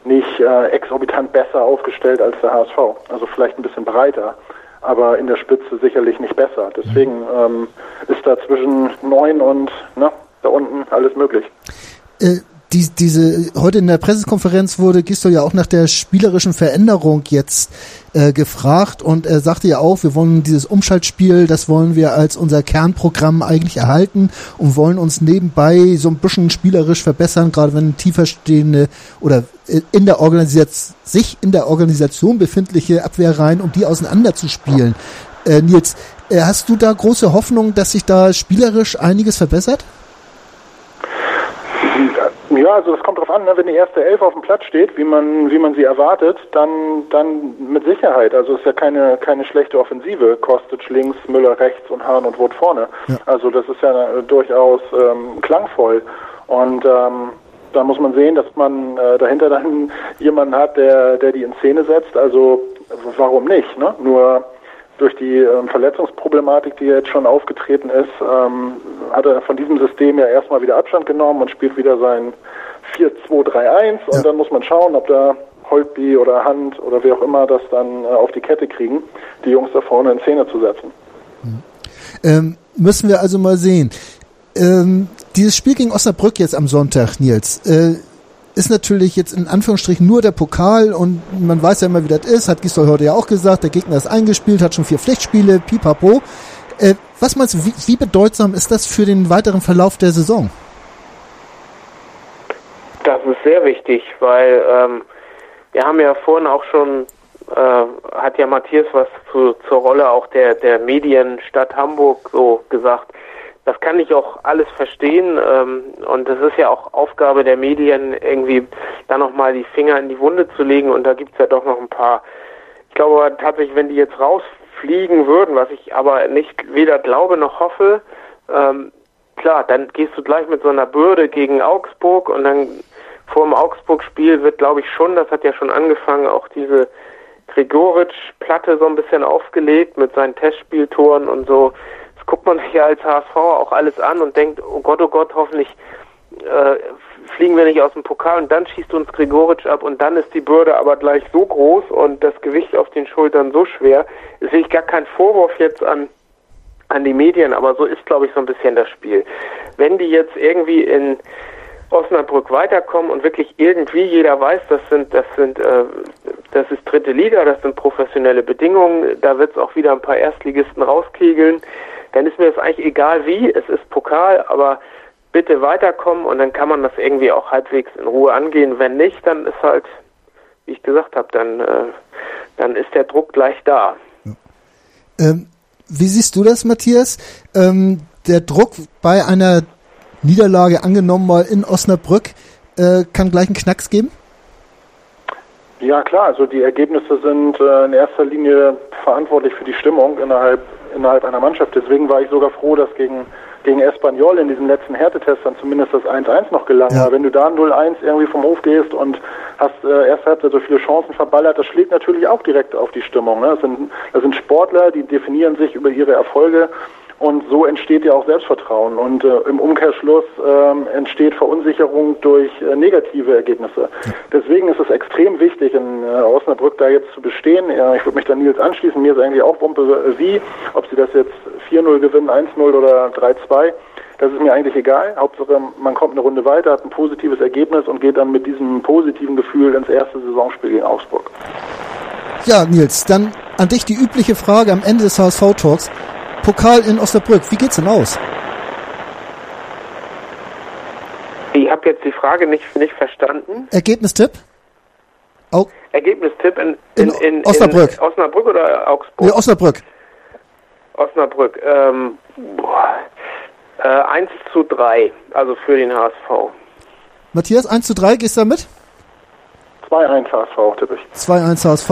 nicht äh, exorbitant besser aufgestellt als der HSV. Also vielleicht ein bisschen breiter, aber in der Spitze sicherlich nicht besser. Deswegen ähm, ist da zwischen neun und ne, da unten alles möglich. Äh, die, diese heute in der Pressekonferenz wurde Gistol ja auch nach der spielerischen Veränderung jetzt äh, gefragt und er sagte ja auch, wir wollen dieses Umschaltspiel, das wollen wir als unser Kernprogramm eigentlich erhalten und wollen uns nebenbei so ein bisschen spielerisch verbessern, gerade wenn tiefer stehende oder in der Organisation sich in der Organisation befindliche Abwehrreihen, um die auseinanderzuspielen. Äh, Nils, äh, hast du da große Hoffnung, dass sich da spielerisch einiges verbessert? Ja, also das kommt drauf an, ne? wenn die erste Elf auf dem Platz steht, wie man, wie man sie erwartet, dann, dann mit Sicherheit. Also es ist ja keine, keine schlechte Offensive. Kostic links, Müller rechts und Hahn und Wout vorne. Ja. Also das ist ja äh, durchaus ähm, klangvoll. Und ähm, da muss man sehen, dass man äh, dahinter dann jemanden hat, der, der die in Szene setzt. Also warum nicht? Ne? Nur durch die ähm, Verletzungsproblematik, die jetzt schon aufgetreten ist, ähm, hat er von diesem System ja erstmal wieder Abstand genommen und spielt wieder sein 4-2-3-1 und dann muss man schauen, ob da Holtby oder Hand oder wer auch immer das dann äh, auf die Kette kriegen, die Jungs da vorne in Szene zu setzen. Ähm, müssen wir also mal sehen. Ähm, dieses Spiel gegen Osnabrück jetzt am Sonntag, Nils, äh, ist natürlich jetzt in Anführungsstrichen nur der Pokal und man weiß ja immer, wie das ist, hat Gisdol heute ja auch gesagt, der Gegner ist eingespielt, hat schon vier Pflichtspiele, pipapo. Äh, was meinst du, wie, wie bedeutsam ist das für den weiteren Verlauf der Saison? Das ist sehr wichtig, weil ähm, wir haben ja vorhin auch schon, äh, hat ja Matthias was zu, zur Rolle auch der, der Medienstadt Hamburg so gesagt. Das kann ich auch alles verstehen ähm, und das ist ja auch Aufgabe der Medien, irgendwie da nochmal die Finger in die Wunde zu legen und da gibt's ja doch noch ein paar. Ich glaube tatsächlich, wenn die jetzt rausfliegen würden, was ich aber nicht weder glaube noch hoffe, ähm, klar, dann gehst du gleich mit so einer Bürde gegen Augsburg und dann vor dem Augsburg-Spiel wird, glaube ich, schon, das hat ja schon angefangen, auch diese Gregoritsch-Platte so ein bisschen aufgelegt mit seinen Testspieltoren und so. Das guckt man sich ja als HSV auch alles an und denkt, oh Gott, oh Gott, hoffentlich äh, fliegen wir nicht aus dem Pokal und dann schießt uns Gregoritsch ab und dann ist die Bürde aber gleich so groß und das Gewicht auf den Schultern so schwer. Es sehe ich gar keinen Vorwurf jetzt an an die Medien, aber so ist, glaube ich, so ein bisschen das Spiel. Wenn die jetzt irgendwie in Osnabrück weiterkommen und wirklich irgendwie jeder weiß, das sind, das sind, äh, das ist dritte Liga, das sind professionelle Bedingungen, da wird es auch wieder ein paar Erstligisten rauskegeln, dann ist mir das eigentlich egal wie, es ist Pokal, aber bitte weiterkommen und dann kann man das irgendwie auch halbwegs in Ruhe angehen. Wenn nicht, dann ist halt, wie ich gesagt habe, dann, äh, dann ist der Druck gleich da. Ähm, wie siehst du das, Matthias? Ähm, der Druck bei einer Niederlage angenommen mal in Osnabrück äh, kann gleich einen Knacks geben? Ja klar, also die Ergebnisse sind äh, in erster Linie verantwortlich für die Stimmung innerhalb innerhalb einer Mannschaft. Deswegen war ich sogar froh, dass gegen gegen Espanyol in diesem letzten Härtetest dann zumindest das 1-1 noch gelang. Ja. Wenn du da 0-1 irgendwie vom Hof gehst und hast äh, erst Halbzeit so viele Chancen verballert, das schlägt natürlich auch direkt auf die Stimmung. Ne? Das, sind, das sind Sportler, die definieren sich über ihre Erfolge und so entsteht ja auch Selbstvertrauen. Und äh, im Umkehrschluss ähm, entsteht Verunsicherung durch äh, negative Ergebnisse. Deswegen ist es extrem wichtig, in äh, Osnabrück da jetzt zu bestehen. Ich würde mich da Nils anschließen. Mir ist eigentlich auch Wumpe äh, wie, ob sie das jetzt 4-0 gewinnen, 1-0 oder 3-2. Das ist mir eigentlich egal. Hauptsache, man kommt eine Runde weiter, hat ein positives Ergebnis und geht dann mit diesem positiven Gefühl ins erste Saisonspiel gegen Augsburg. Ja, Nils, dann an dich die übliche Frage am Ende des HSV-Talks. Pokal in Osnabrück, wie geht's denn aus? Ich habe jetzt die Frage nicht, nicht verstanden. Ergebnistipp? Au Ergebnistipp in, in, in, in Osnabrück. In Osnabrück oder Augsburg? Ja, Osnabrück. Osnabrück. Ähm, boah, äh, 1 zu 3, also für den HSV. Matthias, 1 zu 3, gehst du da mit? 2-1 HSV tippe ich. 2-1 HSV.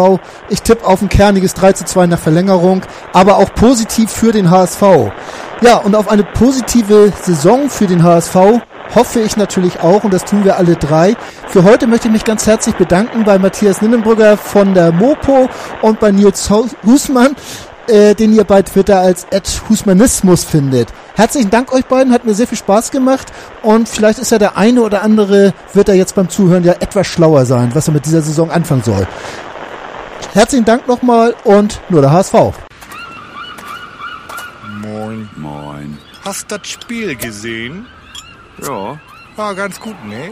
Ich tippe auf ein kerniges 3 zu 2 nach Verlängerung, aber auch positiv für den HSV. Ja, und auf eine positive Saison für den HSV hoffe ich natürlich auch, und das tun wir alle drei. Für heute möchte ich mich ganz herzlich bedanken bei Matthias Ninnenbrügger von der Mopo und bei Nils Husmann äh, den ihr bei Twitter als Husmanismus findet. Herzlichen Dank euch beiden, hat mir sehr viel Spaß gemacht und vielleicht ist ja der eine oder andere, wird er jetzt beim Zuhören ja etwas schlauer sein, was er mit dieser Saison anfangen soll. Herzlichen Dank nochmal und nur der HSV. Moin. Moin. Hast das Spiel gesehen? Ja. War ganz gut, ne?